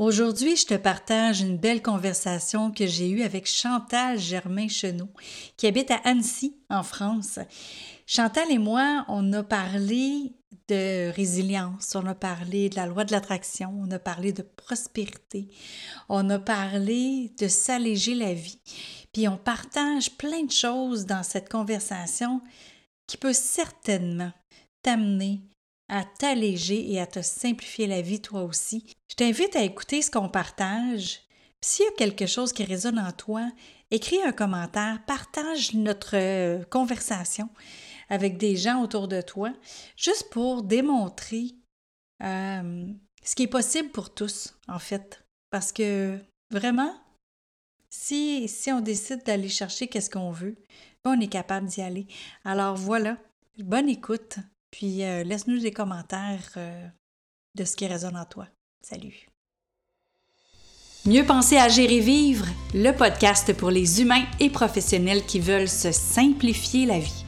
Aujourd'hui, je te partage une belle conversation que j'ai eue avec Chantal Germain-Chenot, qui habite à Annecy, en France. Chantal et moi, on a parlé de résilience, on a parlé de la loi de l'attraction, on a parlé de prospérité, on a parlé de s'alléger la vie. Puis on partage plein de choses dans cette conversation qui peut certainement t'amener à t'alléger et à te simplifier la vie toi aussi. Je t'invite à écouter ce qu'on partage. S'il y a quelque chose qui résonne en toi, écris un commentaire, partage notre euh, conversation avec des gens autour de toi, juste pour démontrer euh, ce qui est possible pour tous, en fait. Parce que vraiment, si, si on décide d'aller chercher qu'est-ce qu'on veut, ben, on est capable d'y aller. Alors voilà, bonne écoute. Puis euh, laisse-nous des commentaires euh, de ce qui résonne en toi. Salut. Mieux penser, agir et vivre, le podcast pour les humains et professionnels qui veulent se simplifier la vie.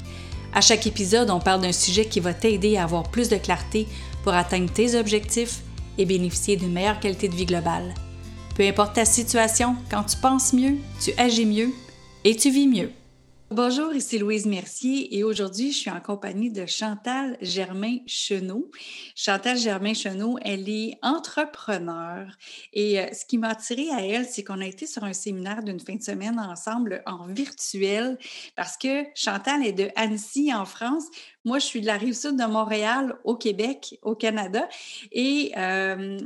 À chaque épisode, on parle d'un sujet qui va t'aider à avoir plus de clarté pour atteindre tes objectifs et bénéficier d'une meilleure qualité de vie globale. Peu importe ta situation, quand tu penses mieux, tu agis mieux et tu vis mieux. Bonjour, ici Louise Mercier et aujourd'hui, je suis en compagnie de Chantal Germain-Chenot. Chantal Germain-Chenot, elle est entrepreneur et euh, ce qui m'a attirée à elle, c'est qu'on a été sur un séminaire d'une fin de semaine ensemble en virtuel parce que Chantal est de Annecy en France. Moi, je suis de la rive sud de Montréal au Québec, au Canada. Et euh,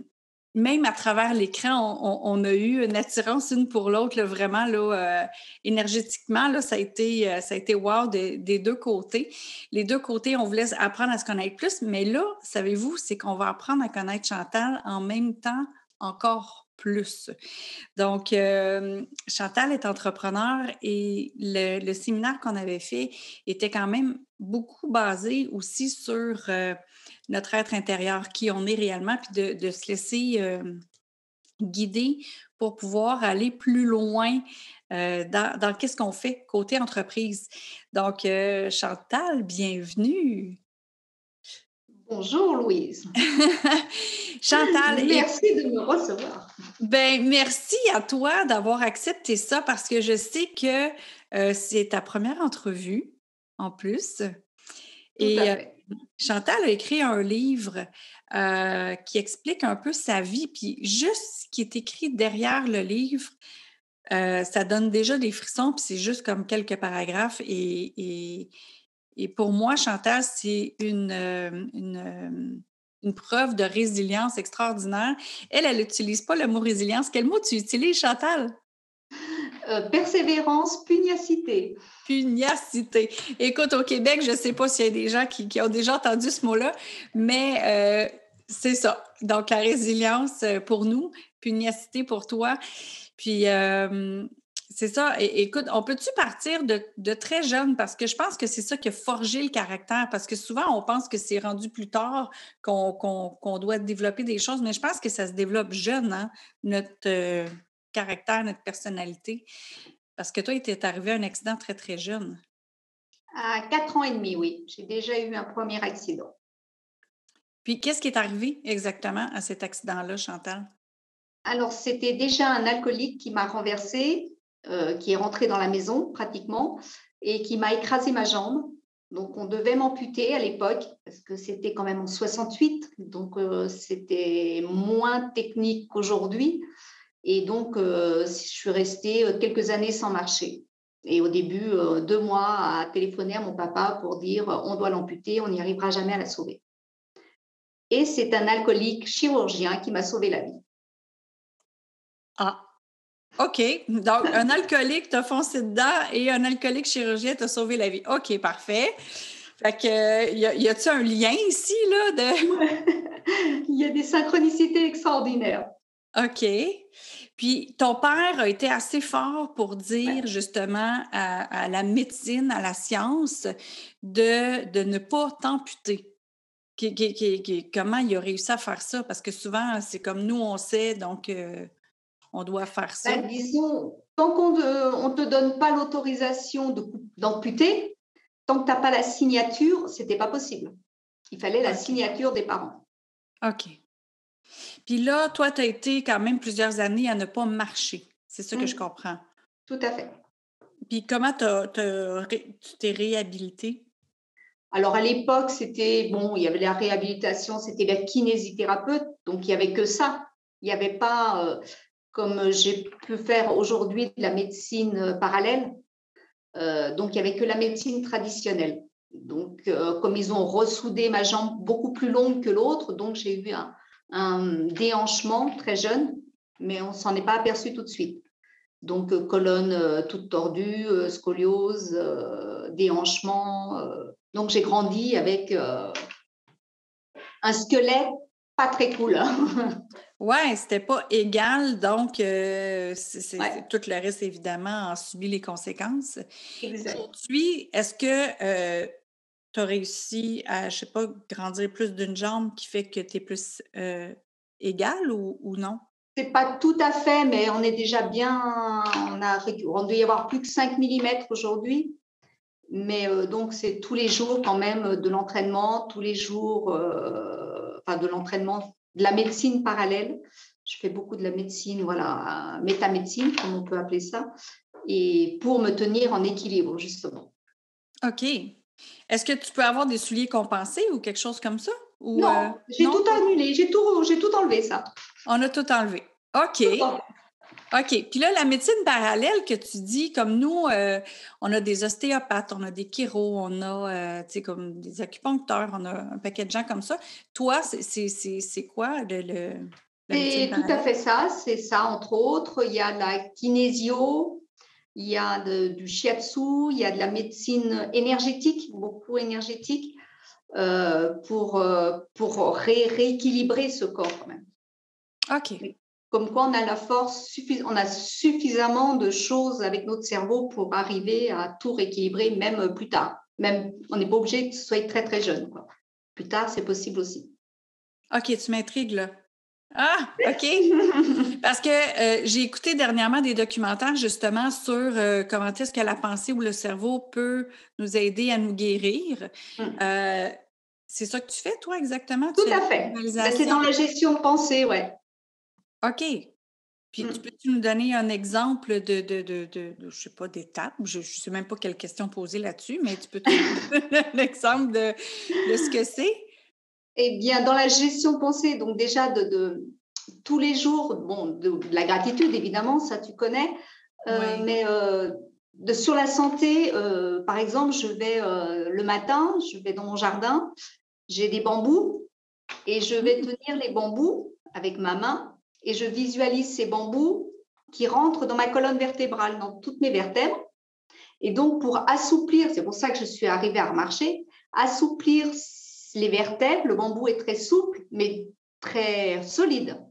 même à travers l'écran, on, a eu une attirance une pour l'autre, vraiment, euh, énergétiquement, ça, a été, euh, ça a été wow des deux côtés. Les deux côtés, on voulait apprendre à se connaître plus, mais là, savez-vous, c'est qu'on va apprendre à connaître Chantal en même temps encore plus. Donc, euh, Chantal est entrepreneur et le séminaire qu'on avait fait était quand même beaucoup basé aussi sur notre être intérieur, qui on est réellement, puis de, se laisser euh, guider pour pouvoir aller plus loin euh, dans, qu'est-ce qu'on fait côté entreprise. Donc, euh, Chantal, bienvenue. Bonjour Louise. Chantal. merci de me recevoir. Ben, merci à toi d'avoir accepté ça parce que je sais que c'est ta première entrevue en plus. Et Chantal a écrit un livre euh, qui explique un peu sa vie, puis juste ce qui est écrit derrière le livre, euh, ça donne déjà des frissons, puis c'est juste comme quelques paragraphes. Et, pour moi, Chantal, c'est euh, une, preuve de résilience extraordinaire. Elle, elle n'utilise pas le mot résilience. Quel mot tu utilises, Chantal? Euh, persévérance, pugnacité. Pugnacité. Écoute, au Québec, je ne sais pas s'il y a des gens qui, ont déjà entendu ce mot-là, mais euh, c'est ça. Donc, la résilience euh, pour nous, pugnacité pour toi. Puis, c'est ça. écoute, on peut-tu partir de, très jeune? Parce que je pense que c'est ça qui a forgé le caractère. Parce que souvent, on pense que c'est rendu plus tard qu'on doit développer des choses, mais je pense que ça se développe jeune, hein, notre caractère, notre personnalité? Parce que toi, il t'est arrivé un accident très, très jeune. À quatre ans et demi, oui. J'ai déjà eu un premier accident. Puis, qu'est-ce qui est arrivé exactement à cet accident-là, Chantal? Alors, c'était déjà un alcoolique qui m'a renversé, euh, qui est rentré dans la maison pratiquement, et qui m'a écrasé ma jambe. Donc, on devait m'amputer à l'époque, parce que c'était quand même en 68, donc euh, c'était moins technique qu'aujourd'hui. Et donc, euh, je suis restée euh, quelques années sans marcher. Et au début, euh, deux mois à téléphoner à mon papa pour dire on doit l'amputer, on n'y arrivera jamais à la sauver. Et c'est un alcoolique chirurgien qui m'a sauvé la vie. Ah, OK. Donc, un alcoolique t'a foncé dedans et un alcoolique chirurgien t'a sauvé la vie. OK, parfait. Fait que, y, a, t il un lien ici, là? De... il y a des synchronicités extraordinaires. OK. Puis ton père a été assez fort pour dire justement à, la médecine, à la science, de, de ne pas t'amputer. comment il a réussi à faire ça? Parce que souvent, c'est comme nous, on sait, donc euh, on doit faire ça. Ben, disons, tant qu'on ne te donne pas l'autorisation d'amputer, tant que tu n'as pas la signature, ce n'était pas possible. Il fallait la signature des parents. OK. Puis là, toi, tu as été quand même plusieurs années à ne pas marcher. C'est ça que je Mmh. comprends. Tout à fait. Puis comment t'as- t'as ré- tu t'es réhabilité? Alors à l'époque, c'était bon, il y avait la réhabilitation, c'était la kinésithérapeute, donc il y avait que ça. Il n'y avait pas, euh, comme j'ai pu faire aujourd'hui, de la médecine euh, parallèle. Euh, donc il n'y avait que la médecine traditionnelle. Donc euh, comme ils ont ressoudé ma jambe beaucoup plus longue que l'autre, donc j'ai eu un, un déhanchement très jeune, mais on s'en est pas aperçu tout de suite. Donc euh, colonne euh, toute tordue, euh, scoliose, déhanchement. donc j'ai grandi avec un squelette pas très cool. Ouais, c'était pas égal, donc euh, c'est, Ouais. c'est- tout le reste, évidemment, a subi les conséquences. Aujourd'hui, est-ce que tu as réussi à, je sais pas, grandir plus d'une jambe qui fait que tu es plus euh, égal ou, ou non? C'est pas tout à fait, mais on est déjà bien. On, a, on doit y avoir plus que 5 mm aujourd'hui. Mais euh, donc, c'est tous les jours quand même euh, de l'entraînement, tous les jours, euh, enfin de l'entraînement, de la médecine parallèle. Je fais beaucoup de la médecine, voilà, métamédecine, comme on peut appeler ça, et pour me tenir en équilibre, justement. OK. Est-ce que tu peux avoir des souliers compensés ou quelque chose comme ça? Ou, Non, euh, j'ai tout annulé, j'ai tout, j'ai tout enlevé, ça. On a tout enlevé. OK. OK. Puis là, la médecine parallèle que tu dis, comme nous, euh, on a des ostéopathes, on a des chiro, on a, euh, tu sais, comme des acupuncteurs, on a un paquet de gens comme ça. Toi, c'est- quoi le, le- C'est tout à fait ça, c'est ça, entre autres. Il y a la kinésio, il y a de- du shiatsu, il y a de la médecine énergétique, beaucoup énergétique, euh, pour, euh, pour ré- rééquilibrer ce corps quand même. OK. Comme quoi, on a la force, on a suffisamment de choses avec notre cerveau pour arriver à tout rééquilibrer, même plus tard. Même, on n'est pas obligé que ce soit très très jeune. quoi. Plus tard, c'est possible aussi. OK, tu m'intrigues, là. Ah, OK. Parce que euh, j'ai écouté dernièrement des documentaires justement sur euh, comment est-ce que la pensée ou le cerveau peut nous aider à nous guérir. Mm. Euh, c'est ça que tu fais, toi, exactement? Tout à fait. Ben, c'est dans la gestion de pensée, ouais. OK. Puis, Mm. tu peux-tu nous donner un exemple de, de, de, de, de, je sais pas, d'étape? Je ne sais même pas quelle question poser là-dessus, mais tu peux te donner un exemple de, de ce que c'est? Eh bien, dans la gestion pensée, donc déjà de, de tous les jours, bon, de, de la gratitude, évidemment, ça tu connais, euh, Oui. mais euh, de, sur la santé, euh, par exemple, je vais le matin, je vais dans mon jardin, j'ai des bambous et je vais tenir les bambous avec ma main et je visualise ces bambous qui rentrent dans ma colonne vertébrale, dans toutes mes vertèbres. Et donc, pour assouplir, c'est pour ça que je suis arrivée à remarcher, assouplir les vertèbres, le bambou est très souple, mais très solide.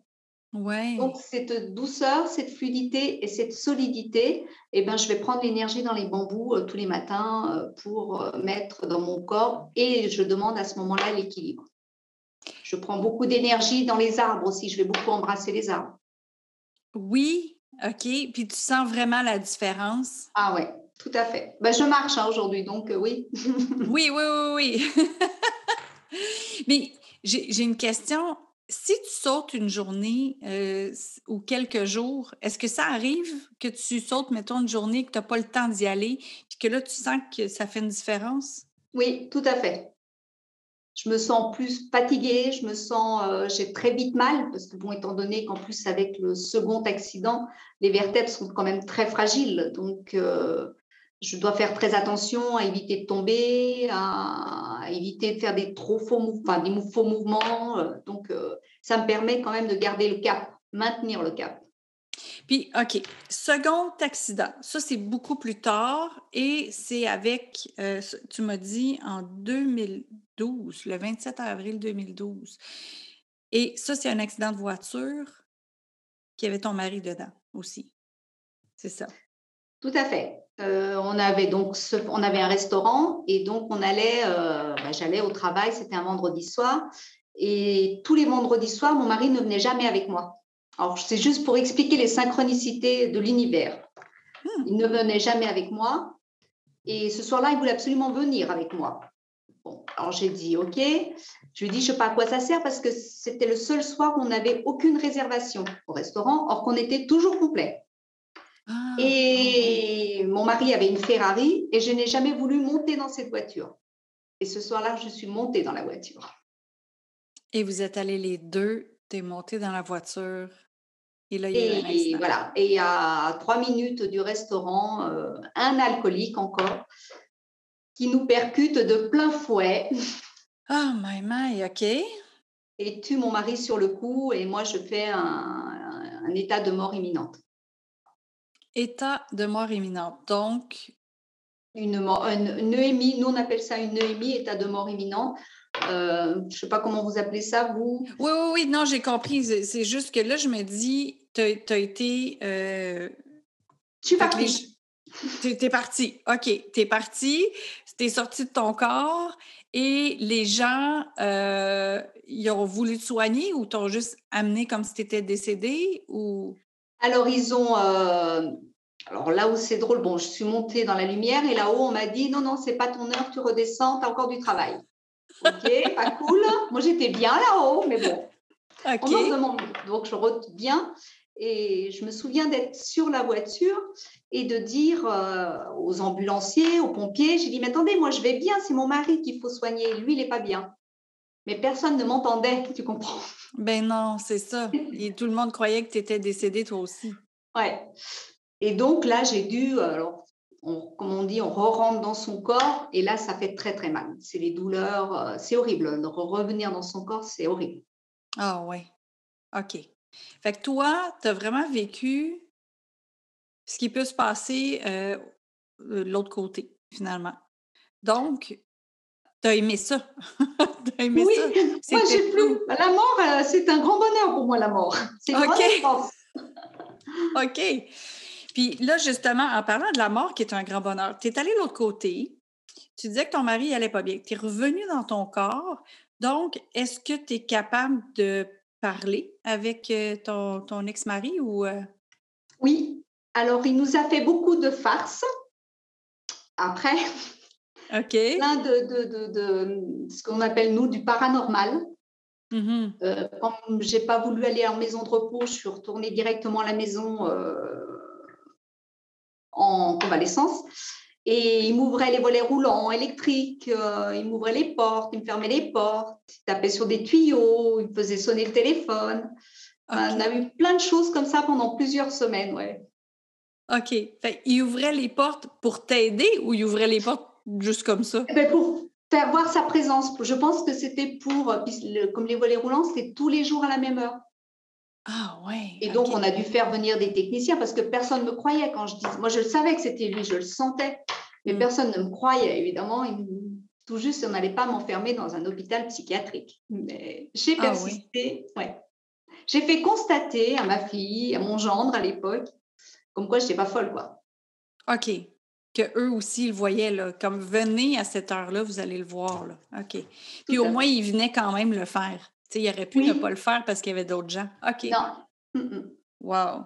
Oui. Donc, cette douceur, cette fluidité et cette solidité, eh ben, je vais prendre l'énergie dans les bambous euh, tous les matins euh, pour euh, mettre dans mon corps et je demande à ce moment-là l'équilibre. Je prends beaucoup d'énergie dans les arbres aussi, je vais beaucoup embrasser les arbres. Oui, OK. Puis tu sens vraiment la différence? Ah ouais, tout à fait. Ben, je marche hein, aujourd'hui, donc oui. Oui, oui, oui, oui. Mais j'ai une question. Si tu sautes une journée euh, ou quelques jours, est-ce que ça arrive que tu sautes, mettons, une journée que tu n'as pas le temps d'y aller, puis que là, tu sens que ça fait une différence? Oui, tout à fait. Je me sens plus fatiguée, je me sens, euh, j'ai très vite mal, parce que bon, étant donné qu'en plus avec le second accident, les vertèbres sont quand même très fragiles, donc euh, je dois faire très attention à éviter de tomber, à, à éviter de faire des trop faux, mou- enfin, des faux mouvements, euh, donc euh, ça me permet quand même de garder le cap, maintenir le cap. Puis, OK, second accident, ça, c'est beaucoup plus tard et c'est avec, euh, tu m'as dit, en 2012, le 27 avril 2012. Et ça, c'est un accident de voiture qui avait ton mari dedans aussi. C'est ça. Tout à fait. Euh, on avait donc ce- on avait un restaurant et donc on allait, euh, bah, j'allais au travail, c'était un vendredi soir et tous les vendredis soirs, mon mari ne venait jamais avec moi. Alors c'est juste pour expliquer les synchronicités de l'univers. Hmm. Il ne venait jamais avec moi et ce soir-là, il voulait absolument venir avec moi. Bon, alors j'ai dit OK. Je lui ai dit, je ne sais pas à quoi ça sert parce que c'était le seul soir où on n'avait aucune réservation au restaurant, or qu'on était toujours complet. Ah, et mon mari avait une Ferrari et je n'ai jamais voulu monter dans cette voiture. Et ce soir-là, je suis montée dans la voiture. Et vous êtes allés les deux, tu es montée dans la voiture. Et là, il y a voilà. Et à trois minutes du restaurant, euh, un alcoolique encore qui nous percute de plein fouet. Ah, oh, my, my, OK. Et tue mon mari sur le coup et moi, je fais un, un état de mort imminente. État de mort imminente. Donc, une, une, EMI, nous on appelle ça une EMI, état de mort imminente. Euh, je ne sais pas comment vous appelez ça, vous. Oui, oui, oui, non, j'ai compris. C'est juste que là, je me dis, tu as, été. Euh, je suis partie. Tu es, parti. OK, tu es parti, tu es sorti de ton corps et les gens, euh, ils ont voulu te soigner ou t'ont juste amené comme si tu étais décédé ou? Alors, ils ont. Alors là où c'est drôle, bon, je suis montée dans la lumière et là-haut, on m'a dit non, non, c'est pas ton heure, tu redescends, tu as encore du travail. Ok, pas cool. Moi, j'étais bien là-haut, mais bon. On me demande. Donc, je reviens et je me souviens d'être sur la voiture et de dire euh, aux ambulanciers, aux pompiers, j'ai dit, mais attendez, moi, je vais bien, c'est mon mari qu'il faut soigner, lui, il n'est pas bien. Mais personne ne m'entendait, tu comprends Ben non, c'est ça. Et tout le monde croyait que tu étais décédée toi aussi. Ouais. Et donc là, j'ai dû, alors, comme on dit, on re-rentre dans son corps et là, ça fait très très mal. C'est les douleurs, euh, c'est horrible. De revenir dans son corps, c'est horrible. Ah ouais. OK. Fait que toi, tu as vraiment vécu ce qui peut se passer euh, de l'autre côté, finalement. Donc, tu as aimé ça? as aimé oui, ça? moi j'ai plus. La mort, euh, c'est un grand bonheur pour moi, la mort. C'est OK. OK. Puis là, justement, en parlant de la mort, qui est un grand bonheur, tu es allé de l'autre côté. Tu disais que ton mari n'allait pas bien. Tu es revenu dans ton corps. Donc, est-ce que tu es capable de parler avec euh, ton, ex-mari ou. Euh? Oui. Alors, il nous a fait beaucoup de farces. Après. OK. Plein de, de, ce qu'on appelle, nous, du paranormal. Mmh euh, comme je n'ai pas voulu aller en maison de repos, je suis retournée directement à la maison en convalescence. Et il m'ouvrait les volets roulants électriques, euh, il m'ouvrait les portes, il me fermait les portes, il tapait sur des tuyaux, il faisait sonner le téléphone. On a eu plein de choses comme ça pendant plusieurs semaines, ouais. OK. il ouvrait les portes pour t'aider ou il ouvrait les portes juste comme ça? Eh ben, pour faire voir sa présence. Je pense que c'était pour, comme les volets roulants, c'était tous les jours à la même heure. Ah ouais. Et donc, on a dû faire venir des techniciens parce que personne ne me croyait quand je disais. Moi, je le savais que c'était lui, je le sentais, mais mm. personne ne me croyait. Évidemment, tout juste, on n'allait pas m'enfermer dans un hôpital psychiatrique. Mais j'ai ah persisté. ouais. J'ai fait constater à ma fille, à mon gendre à l'époque, comme quoi je n'étais pas folle, quoi. OK. Que eux aussi le voyaient, là, comme venez à cette heure-là, vous allez le voir. Là. OK. Puis au moins, ils venaient quand même le faire il aurait pu ne pas le faire parce qu'il y avait d'autres gens. OK. Non. Wow.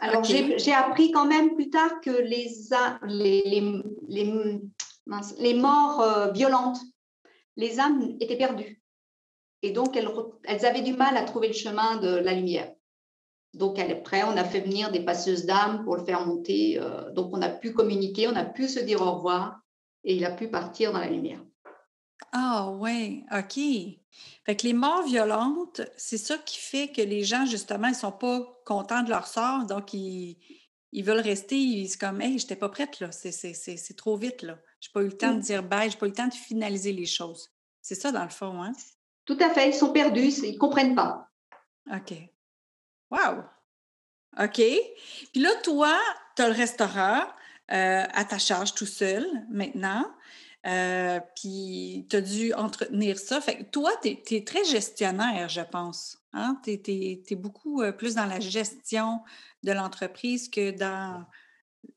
Alors, j'ai appris quand même plus tard que les, les, les, les, morts euh, violentes, les âmes étaient perdues. Et donc, elles, elles, avaient du mal à trouver le chemin de la lumière. Donc, après, on a fait venir des passeuses d'âmes pour le faire monter. Euh, donc, on a pu communiquer, on a pu se dire au revoir et il a pu partir dans la lumière. Ah ouais, OK. Fait que les morts violentes, c'est ça qui fait que les gens, justement, ils sont pas contents de leur sort, donc ils, veulent rester, ils sont comme Hey, j'étais pas prête, là, c'est trop vite, là. J'ai pas eu le temps de mmh. dire bye, j'ai pas eu le temps de finaliser les choses. C'est ça, dans le fond, hein? Tout à fait, ils sont perdus, ils comprennent pas. OK. Wow! OK. Puis là, toi, tu as le restaurant euh, à ta charge tout seul maintenant. Euh, puis tu as dû entretenir ça. Fait que toi, tu es, très gestionnaire, je pense. Hein? Tu es, beaucoup euh, plus dans la gestion de l'entreprise que dans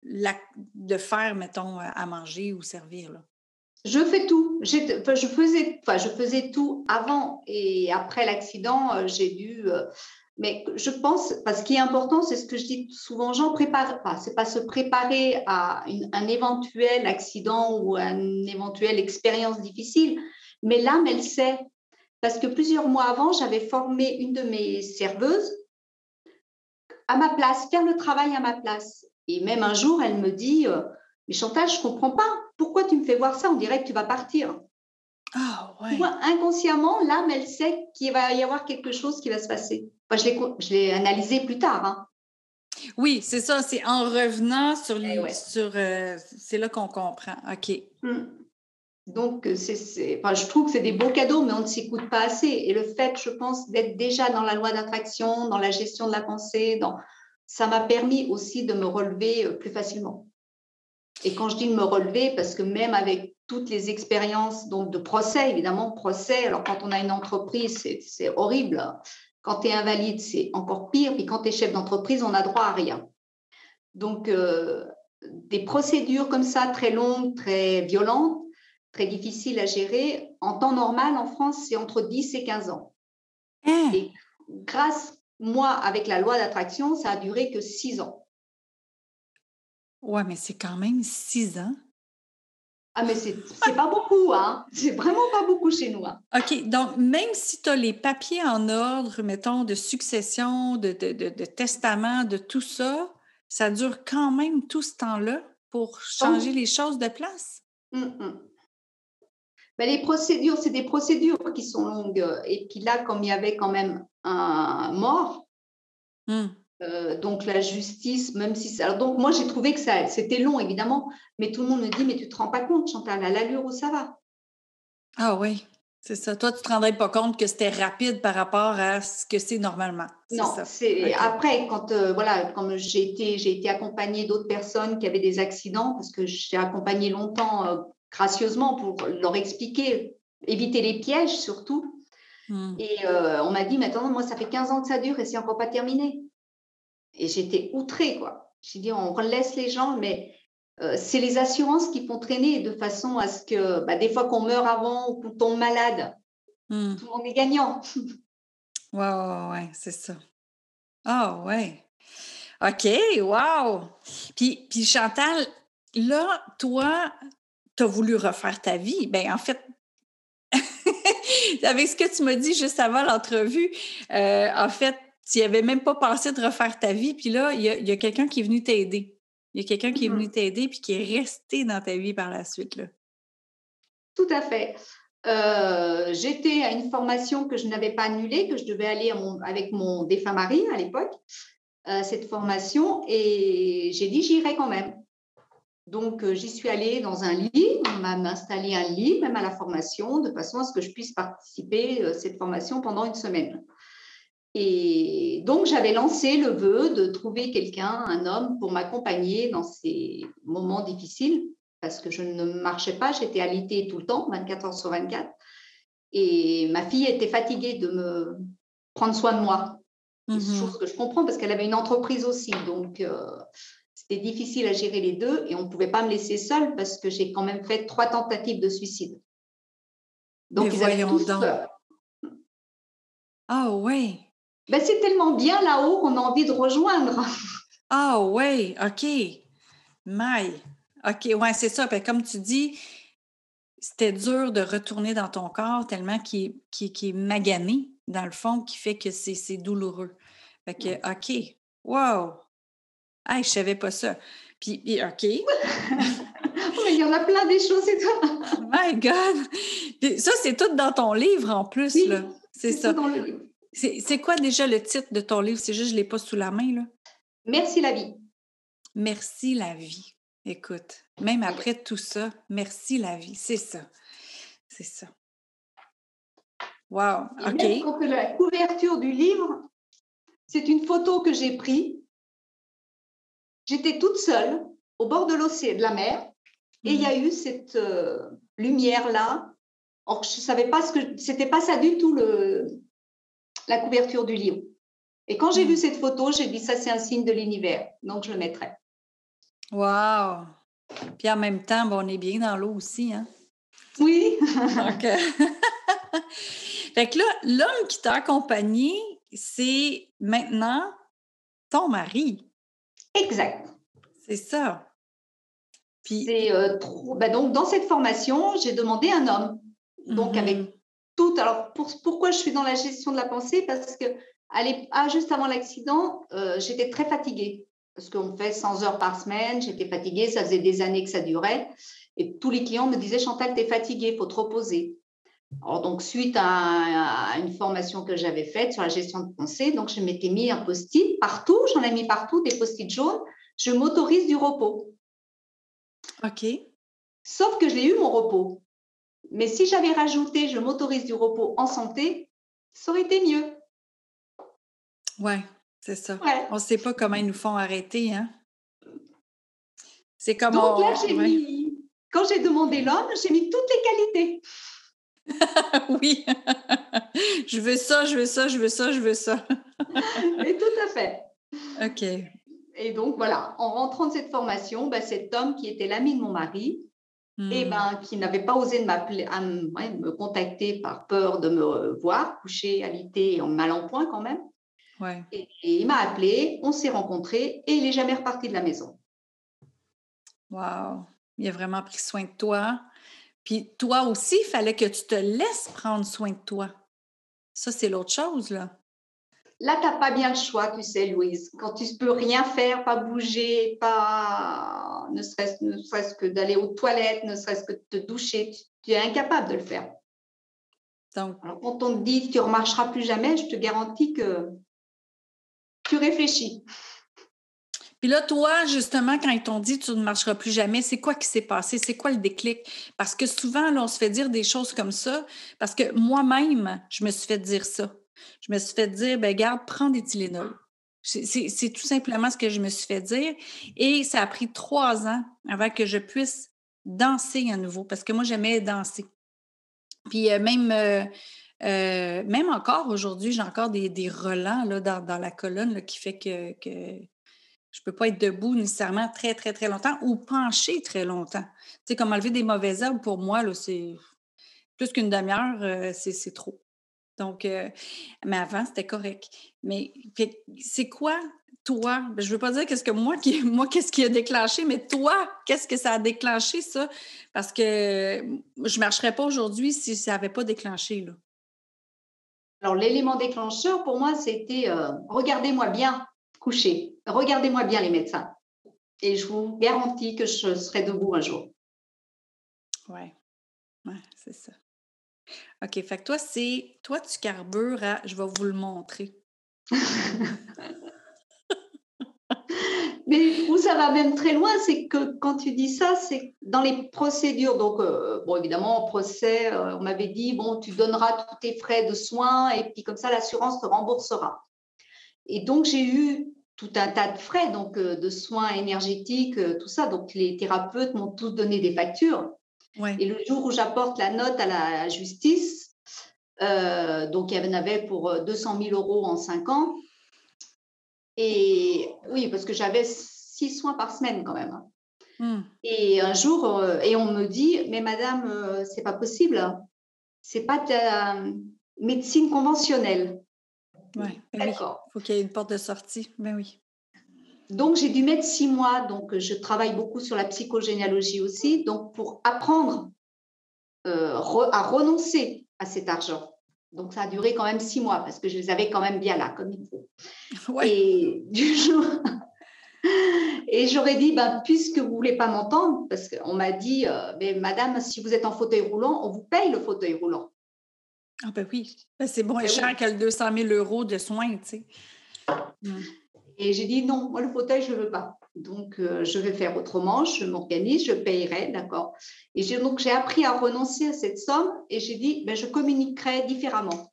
la, de faire, mettons, à manger ou servir. Là. Je fais tout. je, faisais, enfin, je faisais tout avant et après l'accident. J'ai dû Mais je pense, parce ce qui est important, c'est ce que je dis souvent gens, prépare pas. C'est pas se préparer à un éventuel accident ou une éventuelle expérience difficile, mais l'âme, elle sait. Parce que plusieurs mois avant, j'avais formé une de mes serveuses à ma place, faire le travail à ma place. Et même un jour, elle me dit, euh, mais Chantal, je comprends pas. Pourquoi tu me fais voir ça? On dirait que tu vas partir. Ah, inconsciemment, l'âme, elle sait qu'il va y avoir quelque chose qui va se passer. je l'ai analysé plus tard. Hein. Oui, c'est ça. C'est en revenant sur les. Eh sur, euh, c'est là qu'on comprend. OK. Mmh. Donc, c'est, enfin, je trouve que c'est des beaux cadeaux, mais on ne s'écoute pas assez. Et le fait, je pense, d'être déjà dans la loi d'attraction, dans la gestion de la pensée, dans... ça m'a permis aussi de me relever euh, plus facilement. Et quand je dis de me relever, parce que même avec toutes les expériences donc de procès, évidemment, procès, alors quand on a une entreprise, c'est horrible. Quand tu es invalide, c'est encore pire. Puis quand tu es chef d'entreprise, on n'a droit à rien. Donc, euh, des procédures comme ça, très longues, très violentes, très difficiles à gérer, en temps normal, en France, c'est entre 10 et 15 ans. Hein? Et grâce, moi, avec la loi d'attraction, ça a duré que 6 ans. Ouais, mais c'est quand même six ans. Ah, mais c'est pas beaucoup, hein? C'est vraiment pas beaucoup chez nous. Hein. OK. Donc, même si tu as les papiers en ordre, mettons, de succession, de, de, testament, de tout ça, ça dure quand même tout ce temps-là pour changer oh. les choses de place? Ben, les procédures, c'est des procédures qui sont longues. Et puis là, comme il y avait quand même un mort, hum. Euh, donc la justice, même si ça... donc moi j'ai trouvé que ça, c'était long évidemment, mais tout le monde me dit mais tu te rends pas compte Chantal à l'allure où ça va. Ah oui, c'est ça. Toi tu te rendrais pas compte que c'était rapide par rapport à ce que c'est normalement. Non, c'est après quand euh, voilà comme j'ai été j'ai été accompagnée d'autres personnes qui avaient des accidents parce que j'ai accompagné longtemps euh, gracieusement pour leur expliquer éviter les pièges surtout. Mmh. Et on m'a dit, maintenant, moi, ça fait 15 ans que ça dure et c'est encore pas terminé. Et j'étais outrée, quoi. J'ai dit, on laisse les gens, mais euh, c'est les assurances qui font traîner de façon à ce que bah, des fois qu'on meurt avant ou qu'on tombe malade, hmm. tout le monde est gagnant. Ouais, ouais, ouais, c'est ça. Ah, ouais. OK, wow! Puis, puis Chantal, là, toi, tu as voulu refaire ta vie. Ben en fait, avec ce que tu m'as dit juste avant l'entrevue, euh, en fait, tu n'y avais même pas pensé de refaire ta vie, puis là, il y a, quelqu'un qui est venu t'aider. Il y a quelqu'un qui est venu mmh t'aider puis qui est resté dans ta vie par la suite. Là. Tout à fait. Euh, j'étais à une formation que je n'avais pas annulée, que je devais aller avec mon défunt mari à l'époque, euh, cette formation, et j'ai dit j'irai quand même. Donc euh, j'y suis allée dans un lit, on m'a installé un lit, même à la formation, de façon à ce que je puisse participer à cette formation pendant une semaine. Et donc, j'avais lancé le vœu de trouver quelqu'un, un homme, pour m'accompagner dans ces moments difficiles, parce que je ne marchais pas, j'étais alitée tout le temps, 24 heures sur 24. Et ma fille était fatiguée de me prendre soin de moi. Mmh chose que je comprends parce qu'elle avait une entreprise aussi. Donc, euh, c'était difficile à gérer les deux et on ne pouvait pas me laisser seule parce que j'ai quand même fait trois tentatives de suicide. Donc, ils avaient tous Ah oui. Ben, c'est tellement bien là-haut qu'on a envie de rejoindre. Ah oui, OK. My. OK, ouais, c'est ça. Ben, comme tu dis, c'était dur de retourner dans ton corps tellement qu'il est magané, dans le fond, qui fait que c'est douloureux. Fait que, OK. Wow! Hey, je savais pas ça. Puis, OK. il y en a plein des choses, c'est toi. My God! ça, c'est tout dans ton livre en plus, là. C'est ça. Dans le livre. C'est quoi déjà le titre de ton livre? C'est juste, je ne l'ai pas sous la main, là? Merci la vie. Merci la vie. Écoute, même après tout ça, merci la vie. C'est ça. C'est ça. Wow. OK. la couverture du livre, c'est une photo que j'ai prise. J'étais toute seule au bord de l'océan, de la mer, et il y a mmh. eu cette euh, lumière-là. Or, je ne savais pas ce que. C'était pas ça du tout le, la couverture du livre. Et quand j'ai vu hmm. cette photo, j'ai dit ça, c'est un signe de l'univers. Donc, je le mettrai. Wow! Puis en même temps, on est bien dans l'eau aussi, hein? Oui! Donc, fait que là, l'homme qui t'a accompagné, c'est maintenant ton mari. Exact. C'est ça. Puis, euh, ben donc, dans cette formation, j'ai demandé un homme. Donc, avec Alors, pourquoi je suis dans la gestion de la pensée? Parce que ah, juste avant l'accident, euh, j'étais très fatiguée. Parce qu'on fait 100 heures par semaine, j'étais fatiguée, ça faisait des années que ça durait. Et tous les clients me disaient Chantal, tu es fatiguée, il faut te reposer. Alors, donc, suite à, une formation que j'avais faite sur la gestion de pensée, donc je m'étais mis un post-it partout, j'en ai mis partout des post-it jaunes. Je m'autorise du repos. OK. Sauf que je l'ai eu mon repos. Mais si j'avais rajouté je m'autorise du repos en santé, ça aurait été mieux. Ouais, c'est ça. On ne sait pas comment ils nous font arrêter, hein? C'est comme Donc là, j'ai mis, quand j'ai demandé l'homme, j'ai mis toutes les qualités. oui. je veux ça, je veux ça, je veux ça, je veux ça. Et tout à fait. OK. Et donc, voilà, en rentrant de cette formation, ben, cet homme qui était l'ami de mon mari, et hmm. ben, qui n'avait pas osé m'appeler, me contacter par peur de me voir couché, alité et en mal en point quand même. Ouais. Et, il m'a appelé, on s'est rencontrés et il n'est jamais reparti de la maison. Wow! Il a vraiment pris soin de toi. Puis toi aussi, il fallait que tu te laisses prendre soin de toi. Ça, c'est l'autre chose, là. Là, tu n'as pas bien le choix, tu sais, Louise. Quand tu ne peux rien faire, pas bouger, pas ne serait-ce que d'aller aux toilettes, ne serait-ce que de te doucher, tu, es incapable de le faire. Donc, Alors, quand on te dit que tu ne remarcheras plus jamais, je te garantis que tu réfléchis. Puis là, toi, justement, quand ils t'ont dit tu ne marcheras plus jamais, c'est quoi qui s'est passé? C'est quoi le déclic? Parce que souvent, là, on se fait dire des choses comme ça, parce que moi-même, je me suis fait dire ça. Je me suis fait dire, ben garde, prends des Tylenol. C'est tout simplement ce que je me suis fait dire. Et ça a pris trois ans avant que je puisse danser à nouveau, parce que moi, j'aimais danser. Puis euh, même, euh, euh, même encore aujourd'hui, j'ai encore des, des relents là, dans, la colonne qui fait que, que je ne peux pas être debout nécessairement très, très, très longtemps ou pencher très longtemps. Tu sais, comme enlever des mauvaises herbes, pour moi, c'est plus qu'une demi-heure, c'est trop. Donc, euh, mais avant, c'était correct. Mais c'est quoi, toi? Ben, je ne veux pas dire qu'est-ce que moi, qui, moi, qu'est-ce qui a déclenché, mais toi, qu'est-ce que ça a déclenché, ça? Parce que je ne marcherais pas aujourd'hui si ça n'avait pas déclenché, là. Alors, l'élément déclencheur, pour moi, c'était euh, regardez-moi bien coucher, regardez-moi bien les médecins. Et je vous garantis que je serai debout un jour. Oui, ouais, c'est ça. OK, fait que toi, c'est. Toi, tu carbures à. Je vais vous le montrer. Mais où ça va même très loin, c'est que quand tu dis ça, c'est dans les procédures. Donc, euh, bon, évidemment, en procès, euh, on m'avait dit, bon, tu donneras tous tes frais de soins et puis comme ça, l'assurance te remboursera. Et donc, j'ai eu tout un tas de frais, donc euh, de soins énergétiques, tout ça. Donc, les thérapeutes m'ont tous donné des factures. Et le jour où j'apporte la note à la justice, euh, donc il y en avait pour 200 euh, 000 euros en 5 ans. Et oui, parce que j'avais 6 soins par semaine quand même. Hmm. Et un jour, euh, et on me dit, mais madame, c'est pas possible. C'est pas de médecine conventionnelle. Ouais, ben D'accord. Il faut qu'il y ait une porte de sortie. Ben oui. Donc, j'ai dû mettre six mois. Donc, je travaille beaucoup sur la psychogénéalogie aussi. Donc, pour apprendre euh, à renoncer à cet argent. Donc, ça a duré quand même six mois parce que je les avais quand même bien là, comme il faut. Et du jour. Et j'aurais dit, ben, puisque vous ne voulez pas m'entendre, parce qu'on m'a dit, euh, mais madame, si vous êtes en fauteuil roulant, on vous paye le fauteuil roulant. Ah ben oui, ben, c'est bon et cher que le 200 000 euros de soins, tu sais. Mmh. Et j'ai dit non, moi le fauteuil, je ne veux pas. Donc, euh, je vais faire autrement, je m'organise, je payerai, d'accord. Et donc, j'ai appris à renoncer à cette somme et j'ai dit, ben, je communiquerai différemment.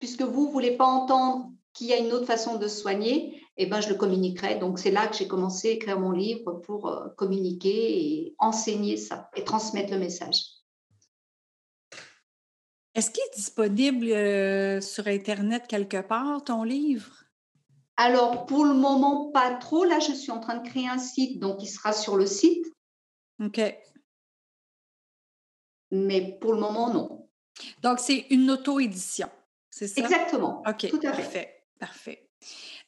Puisque vous ne voulez pas entendre qu'il y a une autre façon de soigner, eh ben, je le communiquerai. Donc, c'est là que j'ai commencé à écrire mon livre pour euh, communiquer et enseigner ça et transmettre le message. Est-ce qu'il est disponible euh, sur Internet quelque part, ton livre? Alors, pour le moment, pas trop. Là, je suis en train de créer un site, donc il sera sur le site. OK. Mais pour le moment, non. Donc, c'est une auto-édition, c'est ça? Exactement. OK, Tout à parfait. Parfait.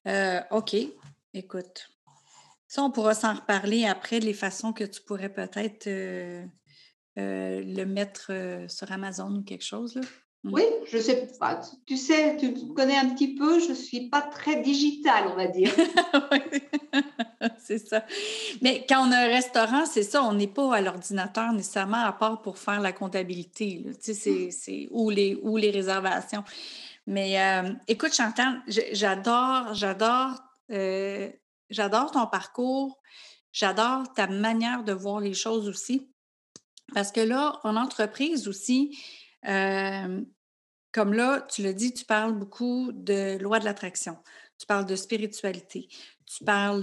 Euh, OK. Écoute, ça, on pourra s'en reparler après, les façons que tu pourrais peut-être euh, euh, le mettre sur Amazon ou quelque chose. Là. Mmh. Oui, je sais pas. Tu sais, tu me connais un petit peu, je ne suis pas très digitale, on va dire. c'est ça. Mais quand on a un restaurant, c'est ça, on n'est pas à l'ordinateur nécessairement à part pour faire la comptabilité. Tu sais, c'est, ou, les, ou les réservations. Mais euh, écoute, Chantal, j'adore, j'adore, euh, j'adore ton parcours, j'adore ta manière de voir les choses aussi. Parce que là, en entreprise aussi, comme là, tu l'as dit, tu parles beaucoup de loi de l'attraction, tu parles de spiritualité, tu parles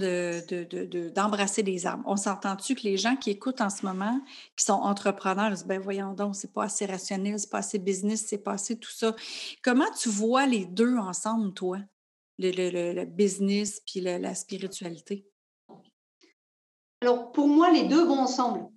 d'embrasser de, de, des âmes. On s'entend-tu que les gens qui écoutent en ce moment, qui sont entrepreneurs, disent, ben voyons donc, c'est pas assez rationnel, c'est pas assez business, c'est pas assez tout ça. Comment tu vois les deux ensemble, toi, le, le business puis la spiritualité? Alors, pour moi, les deux vont ensemble.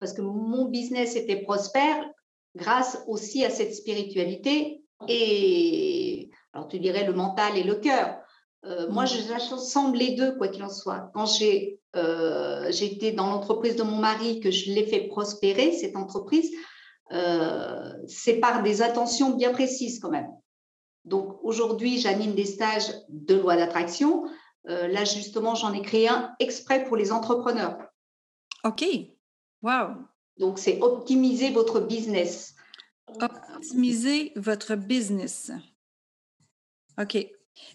Parce que mon business était prospère grâce aussi à cette spiritualité et, alors tu dirais, le mental et le cœur. Euh, moi, mmh. j'assemble les deux, quoi qu'il en soit. Quand j'ai euh, été dans l'entreprise de mon mari, que je l'ai fait prospérer, cette entreprise, euh, c'est par des attentions bien précises quand même. Donc aujourd'hui, j'anime des stages de loi d'attraction. Euh, là, justement, j'en ai créé un exprès pour les entrepreneurs. OK. Wow. Donc, c'est optimiser votre business. Optimiser votre business. OK.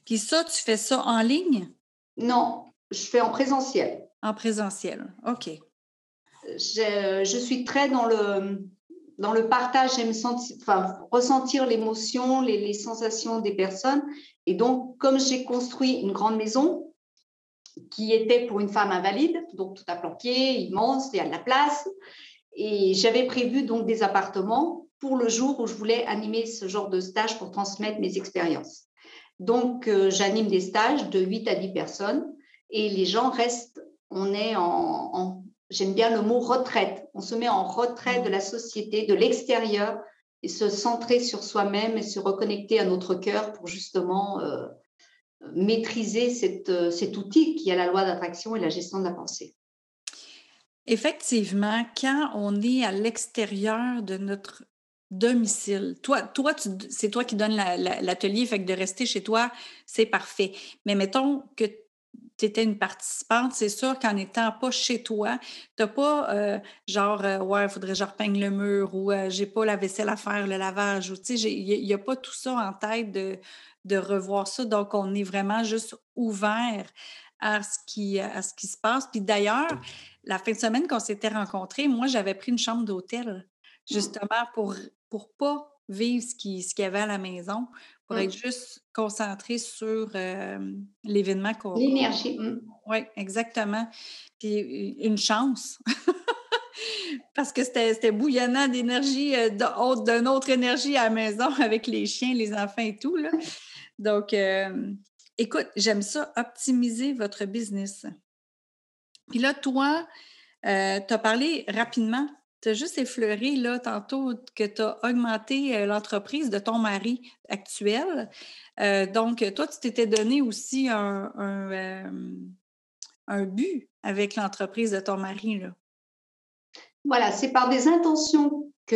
Puis ça, tu fais ça en ligne? Non, je fais en présentiel. En présentiel, OK. Je, je suis très dans le, dans le partage, j'aime enfin, ressentir l'émotion, les, les, sensations des personnes. Et donc, comme j'ai construit une grande maison qui était pour une femme invalide, donc tout à planquer, immense, il y a de la place, et j'avais prévu donc des appartements pour le jour où je voulais animer ce genre de stage pour transmettre mes expériences. Donc, euh, j'anime des stages de 8 à 10 personnes et les gens restent, on est en, j'aime bien le mot retraite, on se met en retraite de la société, de l'extérieur et se centrer sur soi-même et se reconnecter à notre cœur pour justement euh, maîtriser euh, cet outil qui est la loi d'attraction et la gestion de la pensée. Effectivement, quand on est à l'extérieur de notre domicile. Toi, toi c'est toi qui donnes l'atelier, fait que de rester chez toi, c'est parfait. Mais mettons que tu étais une participante, c'est sûr qu'en n'étant pas chez toi, tu n'as pas euh, genre, euh, ouais, il faudrait que je repeigne le mur ou euh, j'ai pas la vaisselle à faire, le lavage, ou tu sais, il n'y a, pas tout ça en tête de, revoir ça. Donc, on est vraiment juste ouvert à ce à ce qui se passe. Puis d'ailleurs, la fin de semaine qu'on s'était rencontrés, moi, j'avais pris une chambre d'hôtel justement pour pour pas vivre ce qu'il ce y avait à la maison, pour être mmh. juste concentré sur l'événement qu'on. L'énergie. Mmh. Oui, exactement. Puis une chance. Parce que c'était bouillonnant d'énergie, d'une autre énergie à la maison avec les chiens, les enfants et tout. Là. Donc, écoute, j'aime ça, optimiser votre business. Puis là, toi, tu as parlé rapidement tu as juste effleuré là, tantôt que tu as augmenté euh, l'entreprise de ton mari actuel. Euh, donc, toi, tu t'étais donné aussi un, un, but avec l'entreprise de ton mari. Là. Voilà, c'est par des intentions que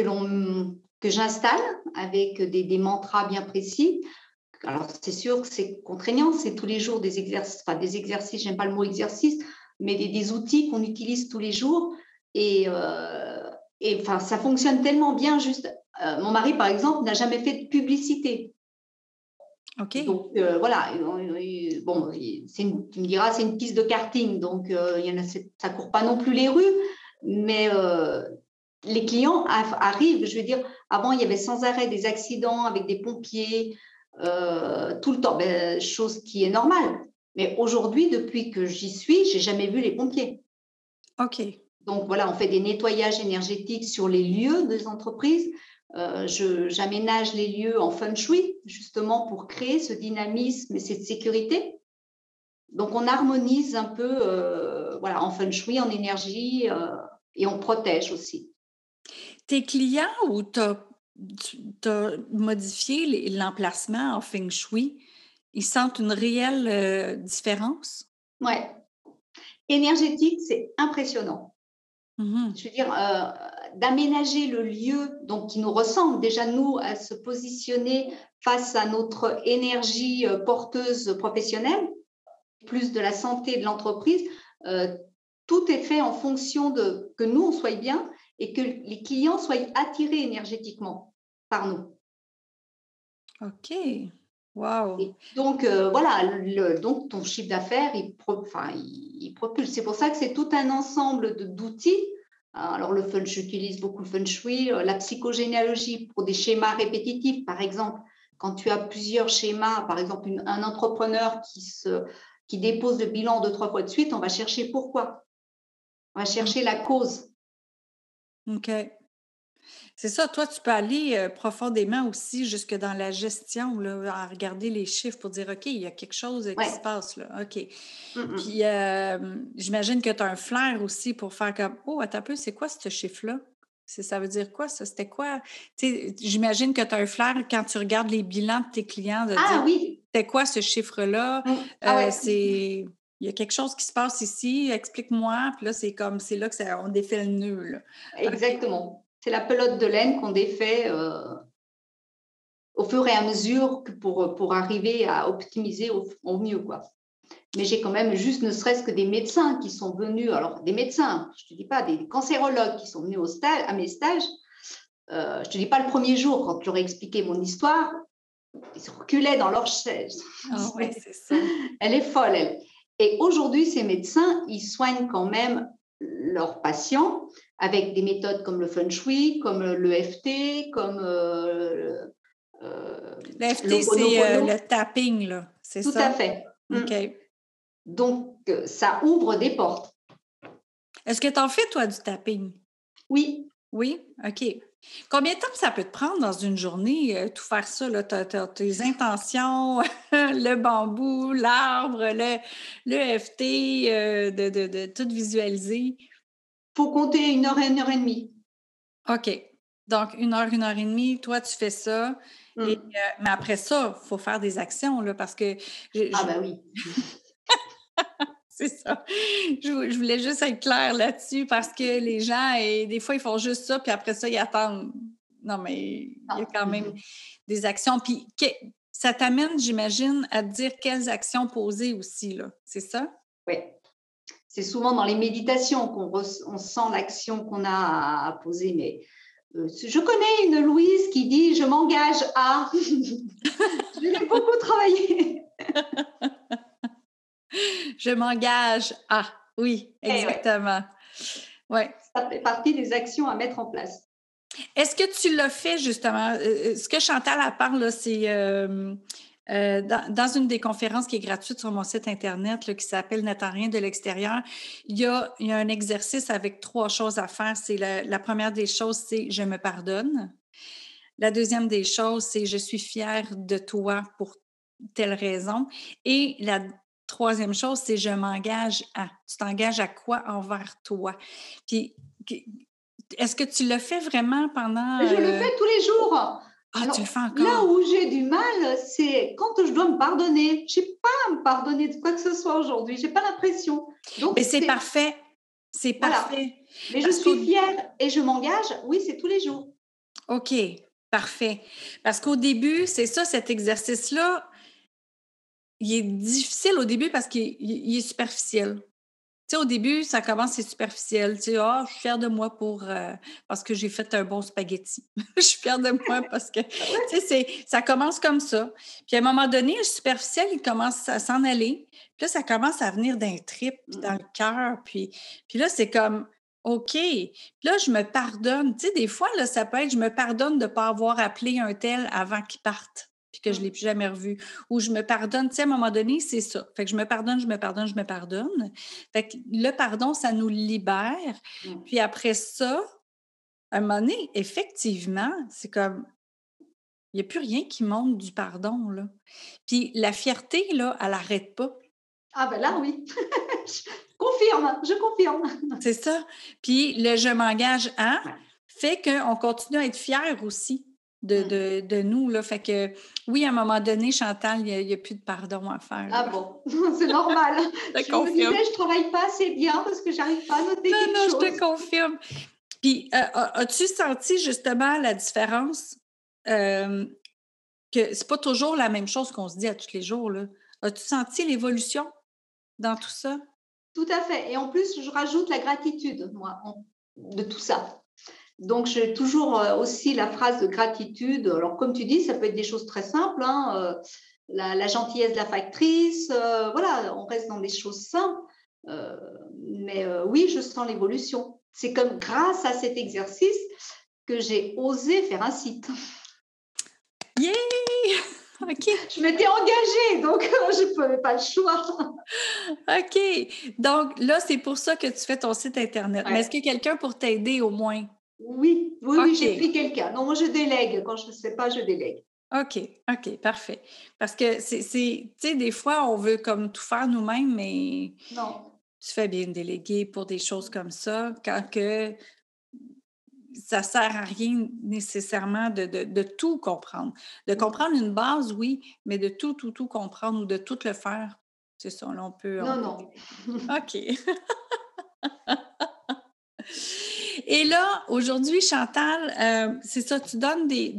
que j'installe avec des, des, mantras bien précis. Alors, c'est sûr que c'est contraignant, c'est tous les jours des exercices, enfin des exercices, j'aime pas le mot exercice, mais des, des outils qu'on utilise tous les jours. Et, euh, et enfin, ça fonctionne tellement bien. Juste, euh, mon mari, par exemple, n'a jamais fait de publicité. Ok. Donc euh, voilà, bon, tu me diras, c'est une piste de karting, donc il y en a, ça court pas non plus les rues, mais les clients arrivent. Je veux dire, avant il y avait sans arrêt des accidents avec des pompiers tout le temps, ben, chose qui est normale. Mais aujourd'hui, depuis que j'y suis, j'ai jamais vu les pompiers. Ok. Donc voilà, on fait des nettoyages énergétiques sur les lieux des entreprises. Euh, j'aménage les lieux en feng shui, justement pour créer ce dynamisme et cette sécurité. Donc on harmonise un peu euh, voilà, en feng shui, en énergie, euh, et on protège aussi. Tes clients ou tu as, modifié l'emplacement en feng shui, Ils sentent une réelle euh, différence? Ouais. Énergétique, c'est impressionnant. Mmh Je veux dire, euh, d'aménager le lieu donc, qui nous ressemble, déjà nous, à se positionner face à notre énergie euh, porteuse professionnelle, plus de la santé de l'entreprise, euh, tout est fait en fonction de que nous, on soit bien et que les clients soient attirés énergétiquement par nous. OK. Wow. donc, euh, voilà, le, donc ton chiffre d'affaires, il, propulse. C'est pour ça que c'est tout un ensemble d'outils. Alors, le feng shui utilise beaucoup le feng shui, euh, la psychogénéalogie pour des schémas répétitifs, par exemple. Quand tu as plusieurs schémas, par exemple, un entrepreneur qui, se, qui dépose le bilan deux, trois fois de suite, on va chercher pourquoi. On va chercher la cause. OK. C'est ça, toi, tu peux aller euh, profondément aussi jusque dans la gestion, là, à regarder les chiffres pour dire, OK, il y a quelque chose qui se passe là. OK. Puis, j'imagine que tu as un flair aussi pour faire comme, oh, attends un peu, c'est quoi ce chiffre-là? Ça veut dire quoi, ça? C'était quoi? J'imagine que tu as un flair quand tu regardes les bilans de tes clients. De ah oui! C'était quoi ce chiffre-là? Mmh. Ah, euh, c'est il y a quelque chose qui se passe ici, explique-moi. Puis là, c'est comme, c'est là que ça, on défait le nœud. Exactement. C'est la pelote de laine qu'on défait euh, au fur et à mesure que pour, pour arriver à optimiser au, mieux. Quoi. Mais j'ai quand même juste ne serait-ce que des médecins qui sont venus, alors des médecins, je ne te dis pas, des cancérologues qui sont venus au stage, à mes stages. Euh, je ne te dis pas le premier jour, quand j'aurais expliqué mon histoire, ils se reculaient dans leur chaise. Ah c'est ça. Elle est folle, elle. Et aujourd'hui, ces médecins, ils soignent quand même leurs patients avec des méthodes comme le feng shui, comme l'EFT, comme. Euh, euh, L'EFT, c'est euh, le tapping, là, c'est ça? Tout à fait. Mm. OK. Donc, ça ouvre des portes. Est-ce que tu en fais, toi, du tapping? Oui. Oui? OK. Combien de temps ça peut te prendre dans une journée, tout faire ça? Là, tes intentions, le bambou, l'arbre, le, le de, de, de, tout visualiser? Faut compter une heure et une heure et demie. OK. Donc, une heure, une heure et demie, toi, tu fais ça. Mmh. Euh, mais après ça, il faut faire des actions, là, parce que... ah, ben oui. C'est ça. Je, voulais juste être claire là-dessus parce que les gens, et des fois, ils font juste ça, puis après ça, ils attendent. Non, mais il y a quand même des actions. Puis ça t'amène, j'imagine, à te dire quelles actions poser aussi, là. C'est ça? Oui c'est souvent dans les méditations qu'on sent l'action qu'on a à, poser. Mais euh, je connais une Louise qui dit Je m'engage à. je l'ai beaucoup travaillé. je m'engage à. Oui, eh exactement. Ouais. Ça fait partie des actions à mettre en place. Est-ce que tu l'as fait justement? Euh, euh, ce que Chantal a parle, c'est euh, dans, une des conférences qui est gratuite sur mon site Internet qui s'appelle N'attends rien de l'extérieur, il y, a, un exercice avec trois choses à faire. C'est la, première des choses, c'est je me pardonne. La deuxième des choses, c'est je suis fière de toi pour telle raison. Et la troisième chose, c'est je m'engage à. Tu t'engages à quoi envers toi? Puis, est-ce que tu le fais vraiment pendant. Je le euh, fais tous les jours. Ah, tu le fais encore? Là où j'ai du mal, c'est quand je dois me pardonner. Je n'ai pas à me pardonner de quoi que ce soit aujourd'hui. Je n'ai pas l'impression. Mais c'est parfait. C'est parfait. Mais je suis fière et je m'engage. Oui, c'est tous les jours. OK, parfait. Parce qu'au début, c'est ça, cet exercice-là, il est difficile au début parce qu'il est superficiel sais, au début, ça commence, c'est superficiel. Tu sais, ah, je suis fière de moi pour, euh, parce que j'ai fait un bon spaghetti. je suis fière de moi parce que, tu sais, ça commence comme ça. Puis à un moment donné, le superficiel, il commence à s'en aller. Puis là, ça commence à venir d'un trip, dans le cœur. Puis, puis là, c'est comme, OK. Puis là, je me pardonne. Tu sais, des fois, là, ça peut être, je me pardonne de ne pas avoir appelé un tel avant qu'il parte puis que je ne l'ai plus jamais revu. Ou je me pardonne, tu sais, à un moment donné, c'est ça. Fait que je me pardonne, je me pardonne, je me pardonne. Fait que le pardon, ça nous libère. Mmh. Puis après ça, à un moment donné, effectivement, c'est comme, il n'y a plus rien qui monte du pardon, là. Puis la fierté, là, elle n'arrête pas. Ah ben là, oui. je confirme, je confirme. c'est ça. Puis le « je m'engage à » fait qu'on continue à être fier aussi. De, de, de, nous. Là. Fait que oui, à un moment donné, Chantal, il n'y a, plus de pardon à faire. Ah bon, c'est normal. je me disais, je ne travaille pas assez bien parce que j'arrive pas à noter non, quelque non, chose. je te confirme. Puis, euh, as-tu senti justement la différence euh, que c'est pas toujours la même chose qu'on se dit à tous les jours? Là? As-tu senti l'évolution dans tout ça? Tout à fait. Et en plus, je rajoute la gratitude, moi, de tout ça. Donc, j'ai toujours euh, aussi la phrase de gratitude. Alors, comme tu dis, ça peut être des choses très simples. Hein, euh, la, gentillesse de la factrice, euh, voilà, on reste dans des choses simples. mais oui, je sens l'évolution. C'est comme grâce à cet exercice que j'ai osé faire un site. Yeah! OK. Je m'étais engagée, donc je n'avais pas le choix. OK. Donc là, c'est pour ça que tu fais ton site Internet. Mais est-ce qu'il y a quelqu'un pour t'aider au moins? Oui, oui, oui, j'ai pris quelqu'un. Non, moi, je délègue. Quand je ne sais pas, je délègue. OK, OK, parfait. Parce que c'est, tu sais, des fois, on veut comme tout faire nous-mêmes, mais non. tu fais bien de déléguer pour des choses comme ça, quand que ça sert à rien nécessairement de, de, tout comprendre. De comprendre une base, oui, mais de tout, tout, tout comprendre ou de tout le faire, c'est ça, là, on peut... Non, non. OK. Et là, aujourd'hui, Chantal, euh, c'est ça, tu donnes des,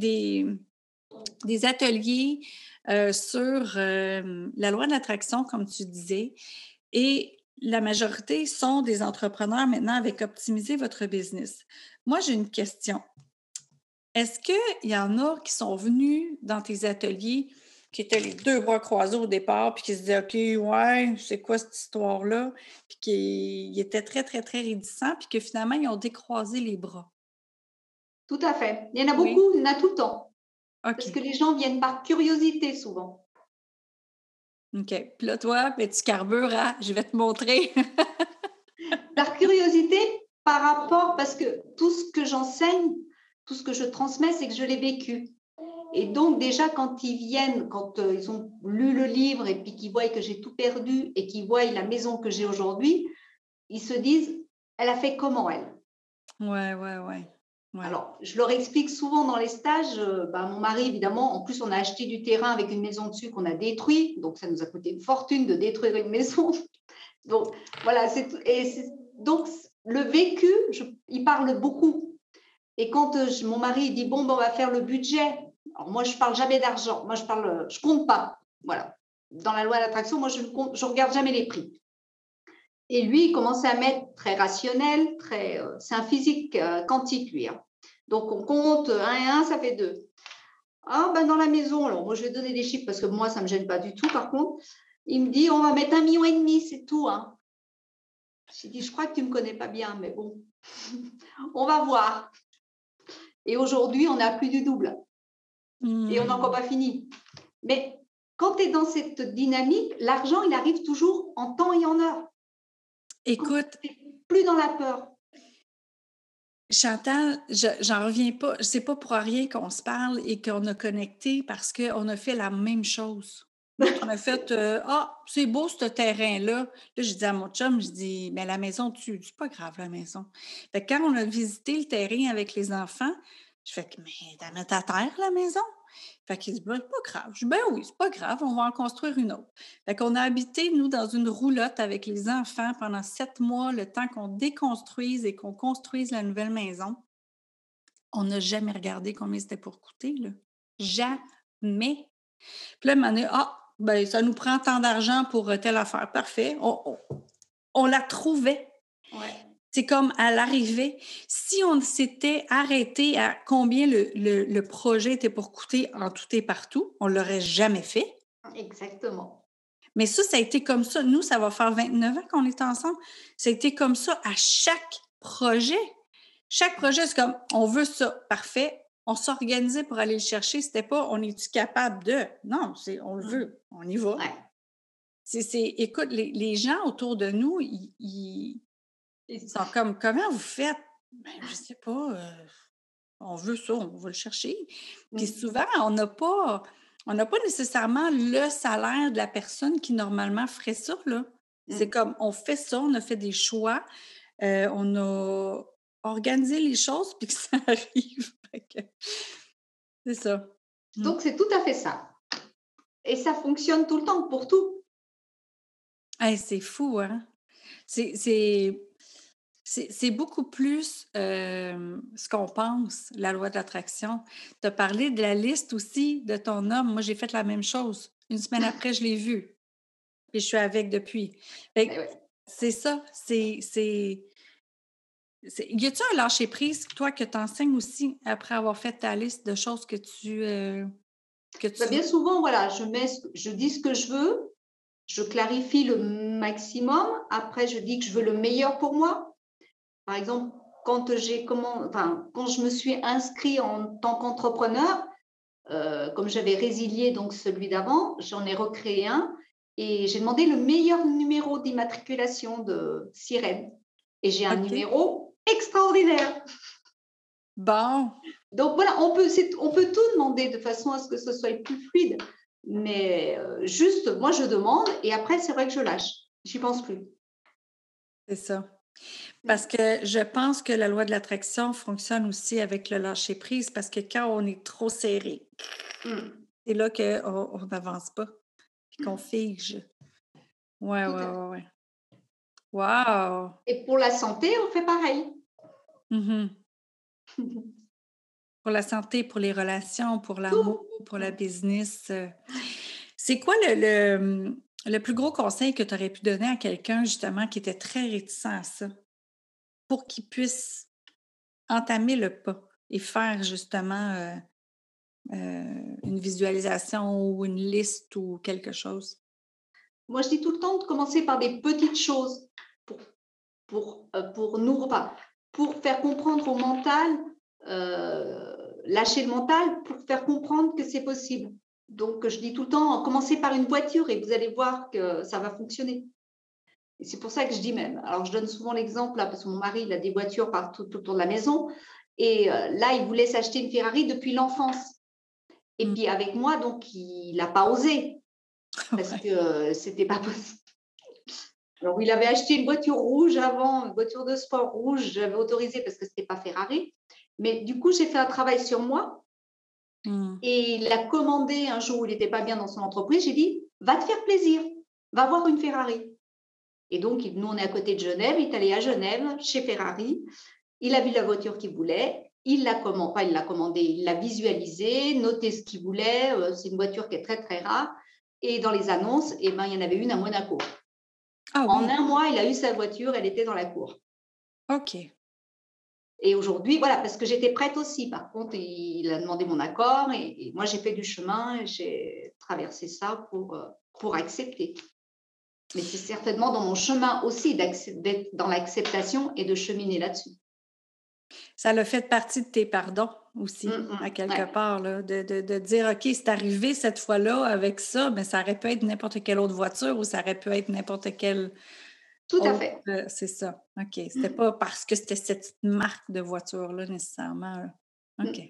des, ateliers euh, sur euh, la loi d'attraction, comme tu disais, et la majorité sont des entrepreneurs maintenant avec optimiser votre business. Moi, j'ai une question. Est-ce qu'il y en a qui sont venus dans tes ateliers qui étaient les deux bras croisés au départ, puis qui se disaient OK, ouais, c'est quoi cette histoire-là? Puis qui étaient très, très, très réticents, puis que finalement, ils ont décroisé les bras. Tout à fait. Il y en a beaucoup, il y en a tout le temps. Parce que les gens viennent par curiosité souvent. OK. Puis là, toi, tu carbures à je vais te montrer. par curiosité, par rapport, parce que tout ce que j'enseigne, tout ce que je transmets, c'est que je l'ai vécu. Et donc, déjà, quand ils viennent, quand euh, ils ont lu le livre et puis qu'ils voient que j'ai tout perdu et qu'ils voient la maison que j'ai aujourd'hui, ils se disent, elle a fait comment, elle? Ouais, ouais, ouais. Alors, je leur explique souvent dans les stages, euh, bah, mon mari, évidemment, en plus, on a acheté du terrain avec une maison dessus qu'on a détruit, donc ça nous a coûté une fortune de détruire une maison. donc, voilà, c'est, et donc le vécu, il parle beaucoup. Et quand euh, mon mari dit, bon, ben, on va faire le budget, alors moi, je parle jamais d'argent. Moi, je parle, je compte pas. Voilà. Dans la loi d'attraction, moi, je ne je regarde jamais les prix. Et lui, il commençait à mettre très rationnel, très, euh, c'est un physique euh, quantique, lui. Hein. Donc, on compte 1 et 1, ça fait 2. Ah, ben dans la maison, alors moi, je vais donner des chiffres parce que moi, ça ne me gêne pas du tout, par contre. Il me dit, on va mettre un million et demi, c'est tout. Hein. J'ai dit, je crois que tu ne me connais pas bien, mais bon, on va voir. Et aujourd'hui, on a plus du double. Et on n'a encore pas fini. Mais quand tu es dans cette dynamique, l'argent, il arrive toujours en temps et en heure. Écoute. Plus dans la peur. Chantal, j'en reviens pas. C'est pas pour rien qu'on se parle et qu'on a connecté parce qu'on a fait la même chose. On a fait euh, Ah, c'est beau ce terrain-là. Là, je dis à mon chum, je dis, mais la maison, tu, c'est pas grave la maison. Fait quand on a visité le terrain avec les enfants, je fais que, mais t'as mis à terre la maison? Fait qu'il dit, ben, pas grave. Je dis, ben oui, c'est pas grave, on va en construire une autre. Fait qu'on a habité, nous, dans une roulotte avec les enfants pendant sept mois, le temps qu'on déconstruise et qu'on construise la nouvelle maison. On n'a jamais regardé combien c'était pour coûter, là. Jamais. Puis là, on ah, ben, ça nous prend tant d'argent pour euh, telle affaire. Parfait. On, on la trouvait. Ouais. C'est comme à l'arrivée, si on s'était arrêté à combien le, projet était pour coûter en tout et partout, on ne l'aurait jamais fait. Exactement. Mais ça, ça a été comme ça. Nous, ça va faire 29 ans qu'on est ensemble. Ça a été comme ça à chaque projet. Chaque projet, c'est comme, on veut ça, parfait. On s'organisait pour aller le chercher. C'était pas, on est-tu capable de? Non, c'est, on le mmh. veut, on y va. C'est, écoute, les, gens autour de nous, ils ils sont comme, comment vous faites? Ben, je sais pas. Euh, on veut ça, on va le chercher. Puis mmh. souvent, on n'a pas, on n'a pas nécessairement le salaire de la personne qui normalement ferait ça. Là. C'est mmh. comme, on fait ça, on a fait des choix, euh, on a organisé les choses, puis que ça arrive. C'est ça. Mmh. Donc, c'est tout à fait ça. Et ça fonctionne tout le temps pour tout. c'est fou, hein? C'est beaucoup plus ce qu'on pense, la loi de l'attraction. Tu as parlé de la liste aussi de ton homme. Moi, j'ai fait la même chose. Une semaine après, je l'ai vu. Et je suis avec depuis. C'est ça. C'est. Y a-t-il un lâcher prise, toi, que tu enseignes aussi après avoir fait ta liste de choses que tu. Euh, que ben, bien souvent, voilà, je, mets, je dis ce que je veux, je clarifie le maximum. Après, je dis que je veux le meilleur pour moi. Par exemple, quand, j'ai comment, enfin, quand je me suis inscrit en tant qu'entrepreneur, euh, comme j'avais résilié donc celui d'avant, j'en ai recréé un et j'ai demandé le meilleur numéro d'immatriculation de Sirène. Et j'ai un numéro extraordinaire. Bon. Donc voilà, on peut, on peut tout demander de façon à ce que ce soit plus fluide. Mais euh, juste, moi, je demande et après, c'est vrai que je lâche. J'y pense plus. C'est ça. Parce que je pense que la loi de l'attraction fonctionne aussi avec le lâcher prise parce que quand on est trop serré, mmh. c'est là qu'on n'avance pas et qu'on fige. Ouais, ouais, ouais, ouais. Wow! Et pour la santé, on fait pareil. Mmh pour la santé, pour les relations, pour l'amour, pour la business. Euh. C'est quoi le, le, plus gros conseil que tu aurais pu donner à quelqu'un, justement, qui était très réticent à ça, pour qu'il puisse entamer le pas et faire, justement, euh, euh, une visualisation ou une liste ou quelque chose? Moi, je dis tout le temps de commencer par des petites choses pour, pour, pour nous, pour faire comprendre au mental lâcher le mental pour faire comprendre que c'est possible. Donc, je dis tout le temps, commencez par une voiture et vous allez voir que ça va fonctionner. Et c'est pour ça que je dis même. Alors, je donne souvent l'exemple, là, parce que mon mari, il a des voitures partout autour de la maison. Et euh, là, il voulait s'acheter une Ferrari depuis l'enfance. Et mm. puis, avec moi, donc, il n'a pas osé. Parce que euh, c'était pas possible. Alors, il avait acheté une voiture rouge avant, une voiture de sport rouge, j'avais autorisé parce que ce n'était pas Ferrari. Mais du coup, j'ai fait un travail sur moi. Mmh. Et il a commandé un jour où il n'était pas bien dans son entreprise. J'ai dit, va te faire plaisir, va voir une Ferrari. Et donc, nous, on est à côté de Genève. Il est allé à Genève, chez Ferrari. Il a vu la voiture qu'il voulait. Il l'a commandé, pas il l'a commandé, il l'a visualisé, noté ce qu'il voulait. Euh, c'est une voiture qui est très, très rare. Et dans les annonces, eh ben, il y en avait une à Monaco. Ah en un mois, il a eu sa voiture, elle était dans la cour. OK. Et aujourd'hui, voilà, parce que j'étais prête aussi. Par contre, il a demandé mon accord et, moi, j'ai fait du chemin et j'ai traversé ça pour, euh, pour accepter. Mais c'est certainement dans mon chemin aussi d'être dans l'acceptation et de cheminer là-dessus. Ça l'a fait partie de tes pardons aussi, mmh, mmh, à quelque part, là, de, de, de, dire, OK, c'est arrivé cette fois-là avec ça, mais ça aurait pu être n'importe quelle autre voiture ou ça aurait pu être n'importe quelle tout à fait. c'est ça. OK. C'était mmh. pas parce que c'était cette marque de voiture-là nécessairement. Mmh. OK.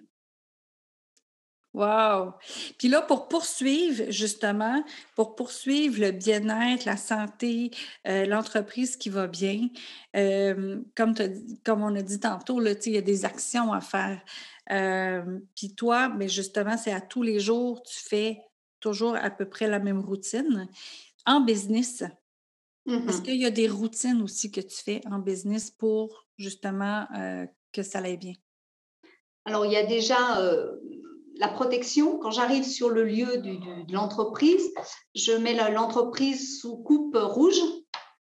Wow! Puis là, pour poursuivre, justement, pour poursuivre le bien-être, la santé, euh, l'entreprise qui va bien, comme, comme on a dit tantôt, il y a des actions à faire. puis toi, mais justement, c'est à tous les jours, tu fais toujours à peu près la même routine. En business, est-ce mmh qu'il y a des routines aussi que tu fais en business pour justement que ça aille bien? Alors, il y a déjà la protection. Quand j'arrive sur le lieu de l'entreprise, je mets l'entreprise sous coupe rouge,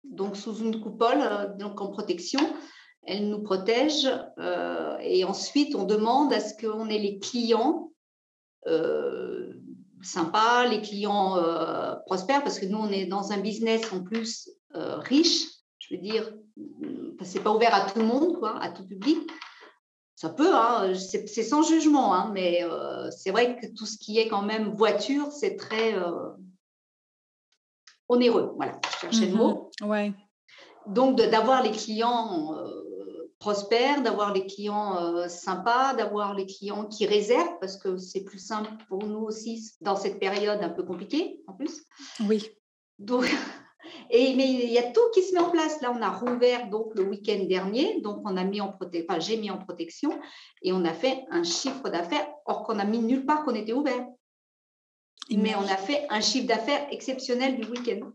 donc sous une coupole, donc en protection. Elle nous protège. et ensuite, on demande à ce qu'on ait les clients sympa, les clients euh, prospèrent parce que nous, on est dans un business en plus euh, riche. Je veux dire, c'est pas ouvert à tout le monde, quoi, à tout public. Ça peut, hein, c'est sans jugement, hein, mais euh, c'est vrai que tout ce qui est quand même voiture, c'est très onéreux. Voilà, je cherchais le mot. Mmh ouais. Donc, d'avoir les clients prospère, d'avoir les clients euh, sympas, d'avoir les clients qui réservent, parce que c'est plus simple pour nous aussi dans cette période un peu compliquée en plus. Oui. Donc, Et mais il y a tout qui se met en place. Là, on a rouvert donc le week-end dernier, donc on a mis en protection, enfin, j'ai mis en protection et on a fait un chiffre d'affaires, or qu'on a mis nulle part qu'on était ouvert. Mais on a fait un chiffre d'affaires exceptionnel du week-end.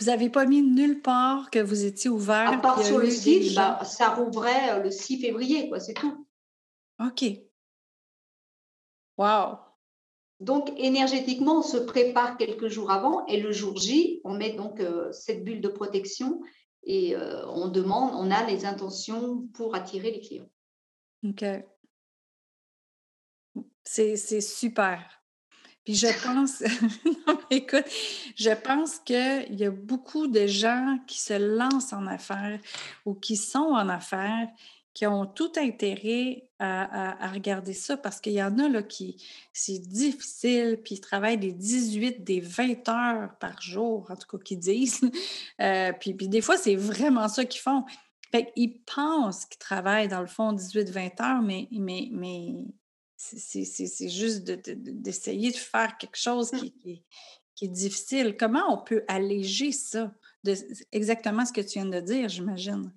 Vous n'avez pas mis nulle part que vous étiez ouvert. À part sur le site, bah, ça rouvrait euh, le 6 février, quoi, c'est tout. OK. Wow. Donc, énergétiquement, on se prépare quelques jours avant et le jour J, on met donc euh, cette bulle de protection et euh, on demande, on a les intentions pour attirer les clients. OK. C'est super. Puis je pense, non, écoute, je pense qu'il y a beaucoup de gens qui se lancent en affaires ou qui sont en affaires qui ont tout intérêt à, regarder ça parce qu'il y en a là, qui, c'est difficile, puis ils travaillent des 18, des 20 heures par jour, en tout cas, qu'ils disent. Euh, puis, puis, des fois, c'est vraiment ça qu'ils font. Fait ils pensent qu'ils travaillent dans le fond 18-20 heures, mais, mais, mais c'est juste d'essayer de, faire quelque chose mmh. qui, qui, est difficile. Comment on peut alléger ça? De, exactement ce que tu viens de dire, j'imagine.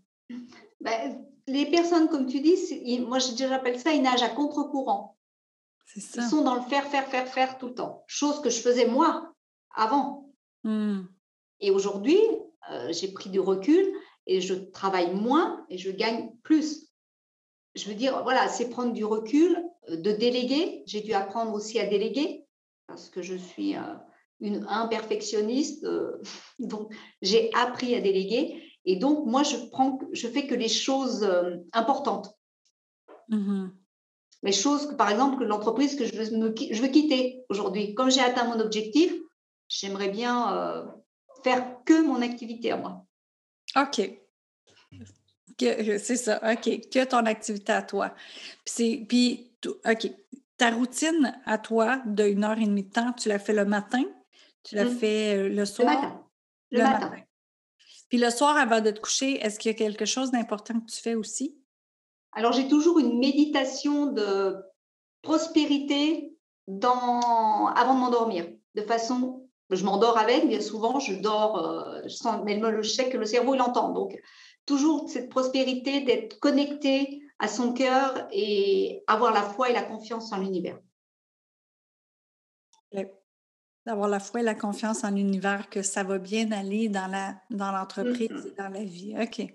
Ben, les personnes, comme tu dis, moi j'appelle ça, ils nagent à contre-courant. Ils sont dans le faire, faire, faire, faire tout le temps. Chose que je faisais moi avant. Mmh. Et aujourd'hui, euh, j'ai pris du recul et je travaille moins et je gagne plus. Je veux dire, voilà, c'est prendre du recul, de déléguer. J'ai dû apprendre aussi à déléguer parce que je suis euh, une imperfectionniste. donc, j'ai appris à déléguer. Et donc, moi, je prends, je fais que les choses euh, importantes. Mmh les choses que, par exemple, que l'entreprise que je veux, je veux quitter aujourd'hui. Comme j'ai atteint mon objectif, j'aimerais bien euh, faire que mon activité à moi. OK. C'est ça, OK. Que ton activité à toi. Puis OK. Ta routine à toi d'une heure et demie de temps, tu la fais le matin? Tu la mmh. fais euh, le soir? Le matin. Le, matin. Puis le soir, avant de te coucher, est-ce qu'il y a quelque chose d'important que tu fais aussi? Alors, j'ai toujours une méditation de prospérité dans... avant de m'endormir, de façon, je m'endors avec, bien souvent, je dors, euh, je sens, mais je sais que le cerveau, il entend. Donc, toujours cette prospérité d'être connecté à son cœur et avoir la foi et la confiance en l'univers d'avoir la foi et la confiance en l'univers que ça va bien aller dans la dans l'entreprise mmh et dans la vie. OK.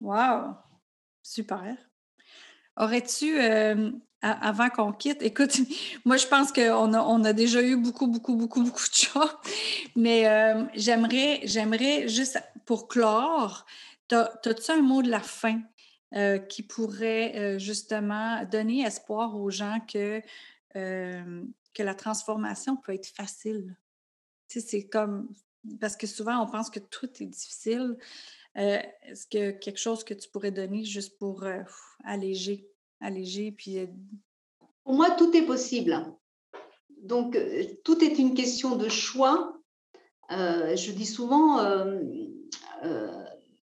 Wow! Super. Aurais-tu, avant qu'on quitte, écoute, moi je pense qu'on a, on a déjà eu beaucoup, beaucoup, beaucoup, beaucoup de choses, mais j'aimerais, j'aimerais juste pour clore, as-tu un mot de la fin? Qui pourrait justement donner espoir aux gens que que la transformation peut être facile. Tu sais, c'est comme. Parce que souvent, on pense que tout est difficile. Euh, est-ce que quelque chose que tu pourrais donner juste pour euh, alléger, alléger, puis. Euh, pour moi, tout est possible. Donc, tout est une question de choix. je dis souvent,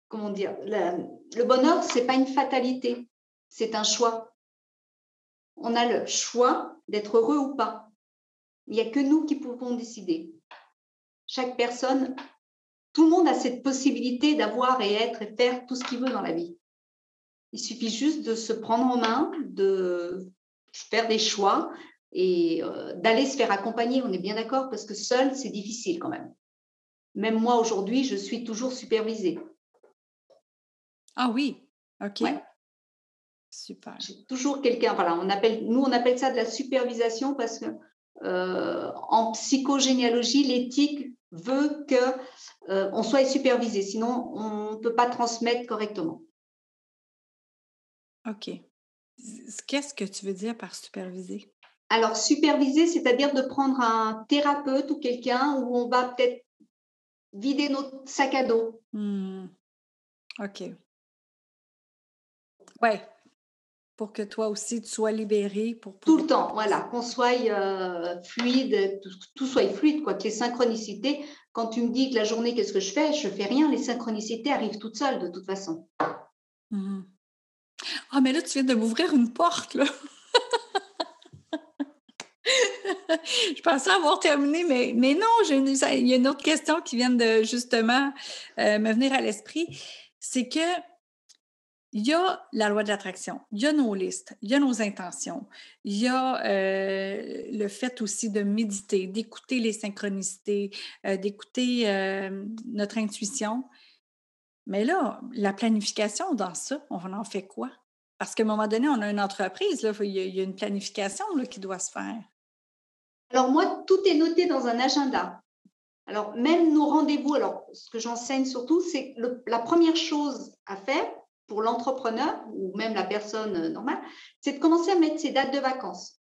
comment dire, le bonheur, c'est pas une fatalité, c'est un choix. On a le choix d'être heureux ou pas. Il n'y a que nous qui pouvons décider. Chaque personne, tout le monde a cette possibilité d'avoir et être et faire tout ce qu'il veut dans la vie. Il suffit juste de se prendre en main, de faire des choix et euh, d'aller se faire accompagner. On est bien d'accord parce que seul, c'est difficile quand même. Même moi, aujourd'hui, je suis toujours supervisée. Ah oui, ok. Super. J'ai toujours quelqu'un. Voilà, on appelle, nous, on appelle ça de la supervision parce que euh, en psychogénéalogie, l'éthique veut que euh, on soit supervisé, sinon on ne peut pas transmettre correctement. OK. Qu'est-ce que tu veux dire par superviser? Alors, superviser, c'est-à-dire de prendre un thérapeute ou quelqu'un où on va peut-être vider notre sac à dos. Mmh. OK. Ouais, pour que toi aussi tu sois libéré pour tout le temps voilà qu'on soit euh, fluide tout, soit fluide quoi que les synchronicités quand tu me dis que la journée qu'est-ce que je fais? Je fais rien les synchronicités arrivent toutes seules de toute façon. Mmh. Ah mais là tu viens de m'ouvrir une porte là. Je pensais avoir terminé, mais, mais non, une, il y a une autre question qui vient de justement euh, me venir à l'esprit. C'est que il y a la loi de l'attraction, il y a nos listes, il y a nos intentions, il y a euh, le fait aussi de méditer, d'écouter les synchronicités, euh, d'écouter notre intuition. Mais là, la planification dans ça, on en fait quoi? Parce qu'à un moment donné, on a une entreprise, là, il, y a, une planification là, qui doit se faire. Alors moi, tout est noté dans un agenda. Alors même nos rendez-vous, alors ce que j'enseigne surtout, c'est la première chose à faire pour l'entrepreneur ou même la personne euh, normale, c'est de commencer à mettre ses dates de vacances.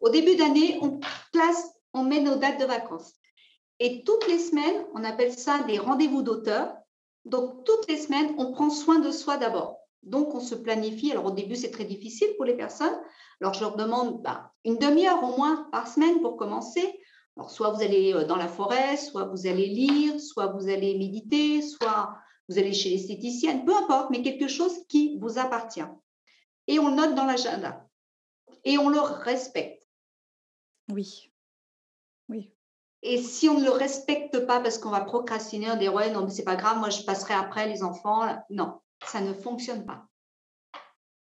Au début d'année, on place, on met nos dates de vacances. Et toutes les semaines, on appelle ça des rendez-vous d'auteur. Donc toutes les semaines, on prend soin de soi d'abord. Donc, on se planifie. Alors, au début, c'est très difficile pour les personnes. Alors, je leur demande bah, une demi-heure au moins par semaine pour commencer. Alors, soit vous allez euh, dans la forêt, soit vous allez lire, soit vous allez méditer, soit vous allez chez l'esthéticienne, peu importe, mais quelque chose qui vous appartient. Et on le note dans l'agenda. Et on le respecte. Oui. Oui. Et si on ne le respecte pas parce qu'on va procrastiner, on dit ouais, non, mais c'est pas grave, moi je passerai après les enfants. Non, ça ne fonctionne pas.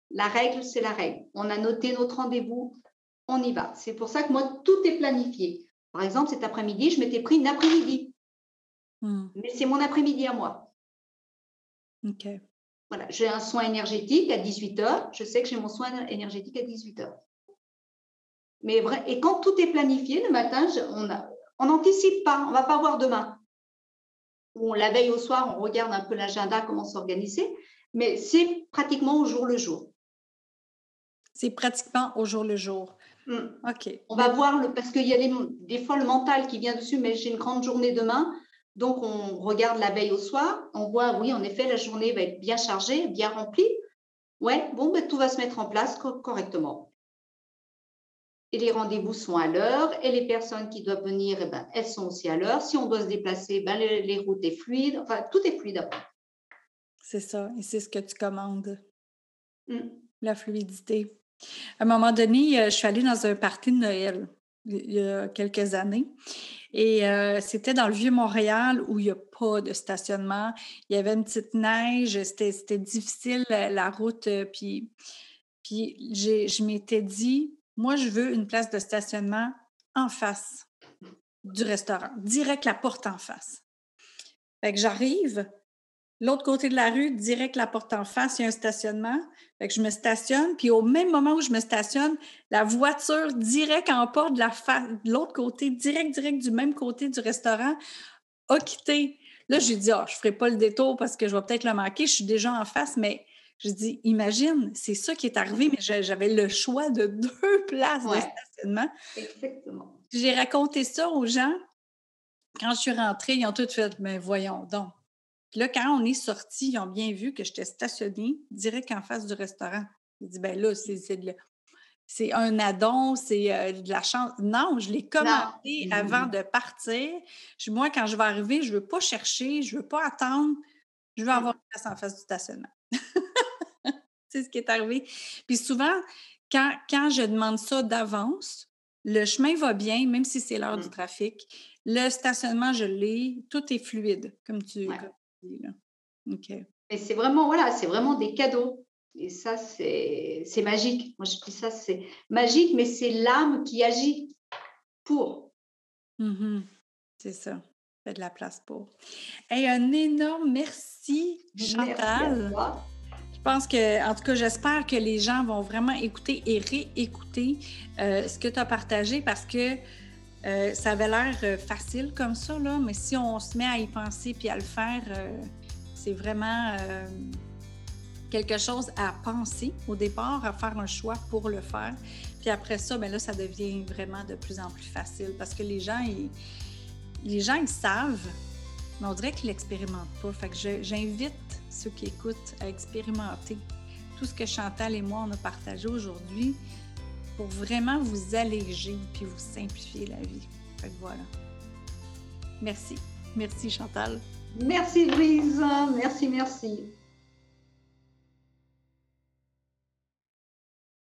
La règle, c'est la règle. On a noté notre rendez-vous, on y va. C'est pour ça que moi, tout est planifié. Par exemple, cet après-midi, je m'étais pris une après-midi. Hmm. Mais c'est mon après-midi à moi. OK. Voilà, j'ai un soin énergétique à 18 h Je sais que j'ai mon soin énergétique à 18 h Mais vrai, et quand tout est planifié le matin, on n'anticipe pas, on ne va pas voir demain où la veille au soir, on regarde un peu l'agenda, comment s'organiser, mais c'est pratiquement au jour le jour. C'est pratiquement au jour le jour. Mmh. OK. On va voir, le, parce qu'il y a des, fois le mental qui vient dessus, mais j'ai une grande journée demain. Donc, on regarde la veille au soir. On voit, oui, en effet, la journée va être bien chargée, bien remplie. Ouais, bon, ben, tout va se mettre en place correctement et les rendez-vous sont à l'heure et les personnes qui doivent venir, eh ben, elles sont aussi à l'heure. Si on doit se déplacer, ben, les, routes sont fluides. Enfin, tout est fluide après. C'est ça, et c'est ce que tu commandes. Mmh. La fluidité. À un moment donné, euh, je suis allée dans un party de Noël il y a quelques années. Et euh, c'était dans le Vieux-Montréal où il n'y a pas de stationnement. Il y avait une petite neige, c'était difficile la route. Euh, puis, puis je m'étais dit, moi, je veux une place de stationnement en face du restaurant, direct la porte en face. Fait que j'arrive, l'autre côté de la rue, direct la porte en face, il y a un stationnement. Fait que je me stationne, puis au même moment où je me stationne, la voiture direct en porte de la de l'autre côté, direct, direct du même côté du restaurant, a quitté. Là, j'ai dit, ah, je ne ferai pas le détour parce que je vais peut-être le manquer, je suis déjà en face, mais je dis, imagine, c'est ça qui est arrivé, mais j'avais le choix de deux places de stationnement. Exactement. J'ai raconté ça aux gens. Quand je suis rentrée, ils ont tout fait, mais voyons donc. Puis là, quand on est sorti, ils ont bien vu que j'étais stationnée direct en face du restaurant. Ils dit, ben là, c'est un addon, c'est euh, de la chance. Non, je l'ai commandé avant de partir. moi, quand je vais arriver, je ne veux pas chercher, je ne veux pas attendre. Je veux avoir une place en face du stationnement. c'est ce qui est arrivé. Puis souvent, quand, quand je demande ça d'avance, le chemin va bien, même si c'est l'heure du trafic. Le stationnement, je l'ai. Tout est fluide, comme tu. Là. OK. Et c'est vraiment, voilà, c'est vraiment des cadeaux. Et ça, c'est magique. Moi, je dis ça, c'est magique, mais c'est l'âme qui agit pour. Mmh c'est ça. Fait de la place pour. Et un énorme merci, Chantal. Merci je pense que, en tout cas, j'espère que les gens vont vraiment écouter et réécouter euh, ce que tu as partagé parce que euh, ça avait l'air euh, facile comme ça, là, mais si on se met à y penser puis à le faire, c'est vraiment quelque chose à penser au départ, à faire un choix pour le faire. Puis après ça, ben là, ça devient vraiment de plus en plus facile parce que les gens, ils, les gens, ils savent, mais on dirait qu'ils l'expérimentent pas. Fait que j'invite ceux qui écoutent à expérimenter tout ce que Chantal et moi, on a partagé aujourd'hui pour vraiment vous alléger puis vous simplifier la vie. Fait que voilà. Merci. Merci Chantal. Merci Louise. Merci, merci.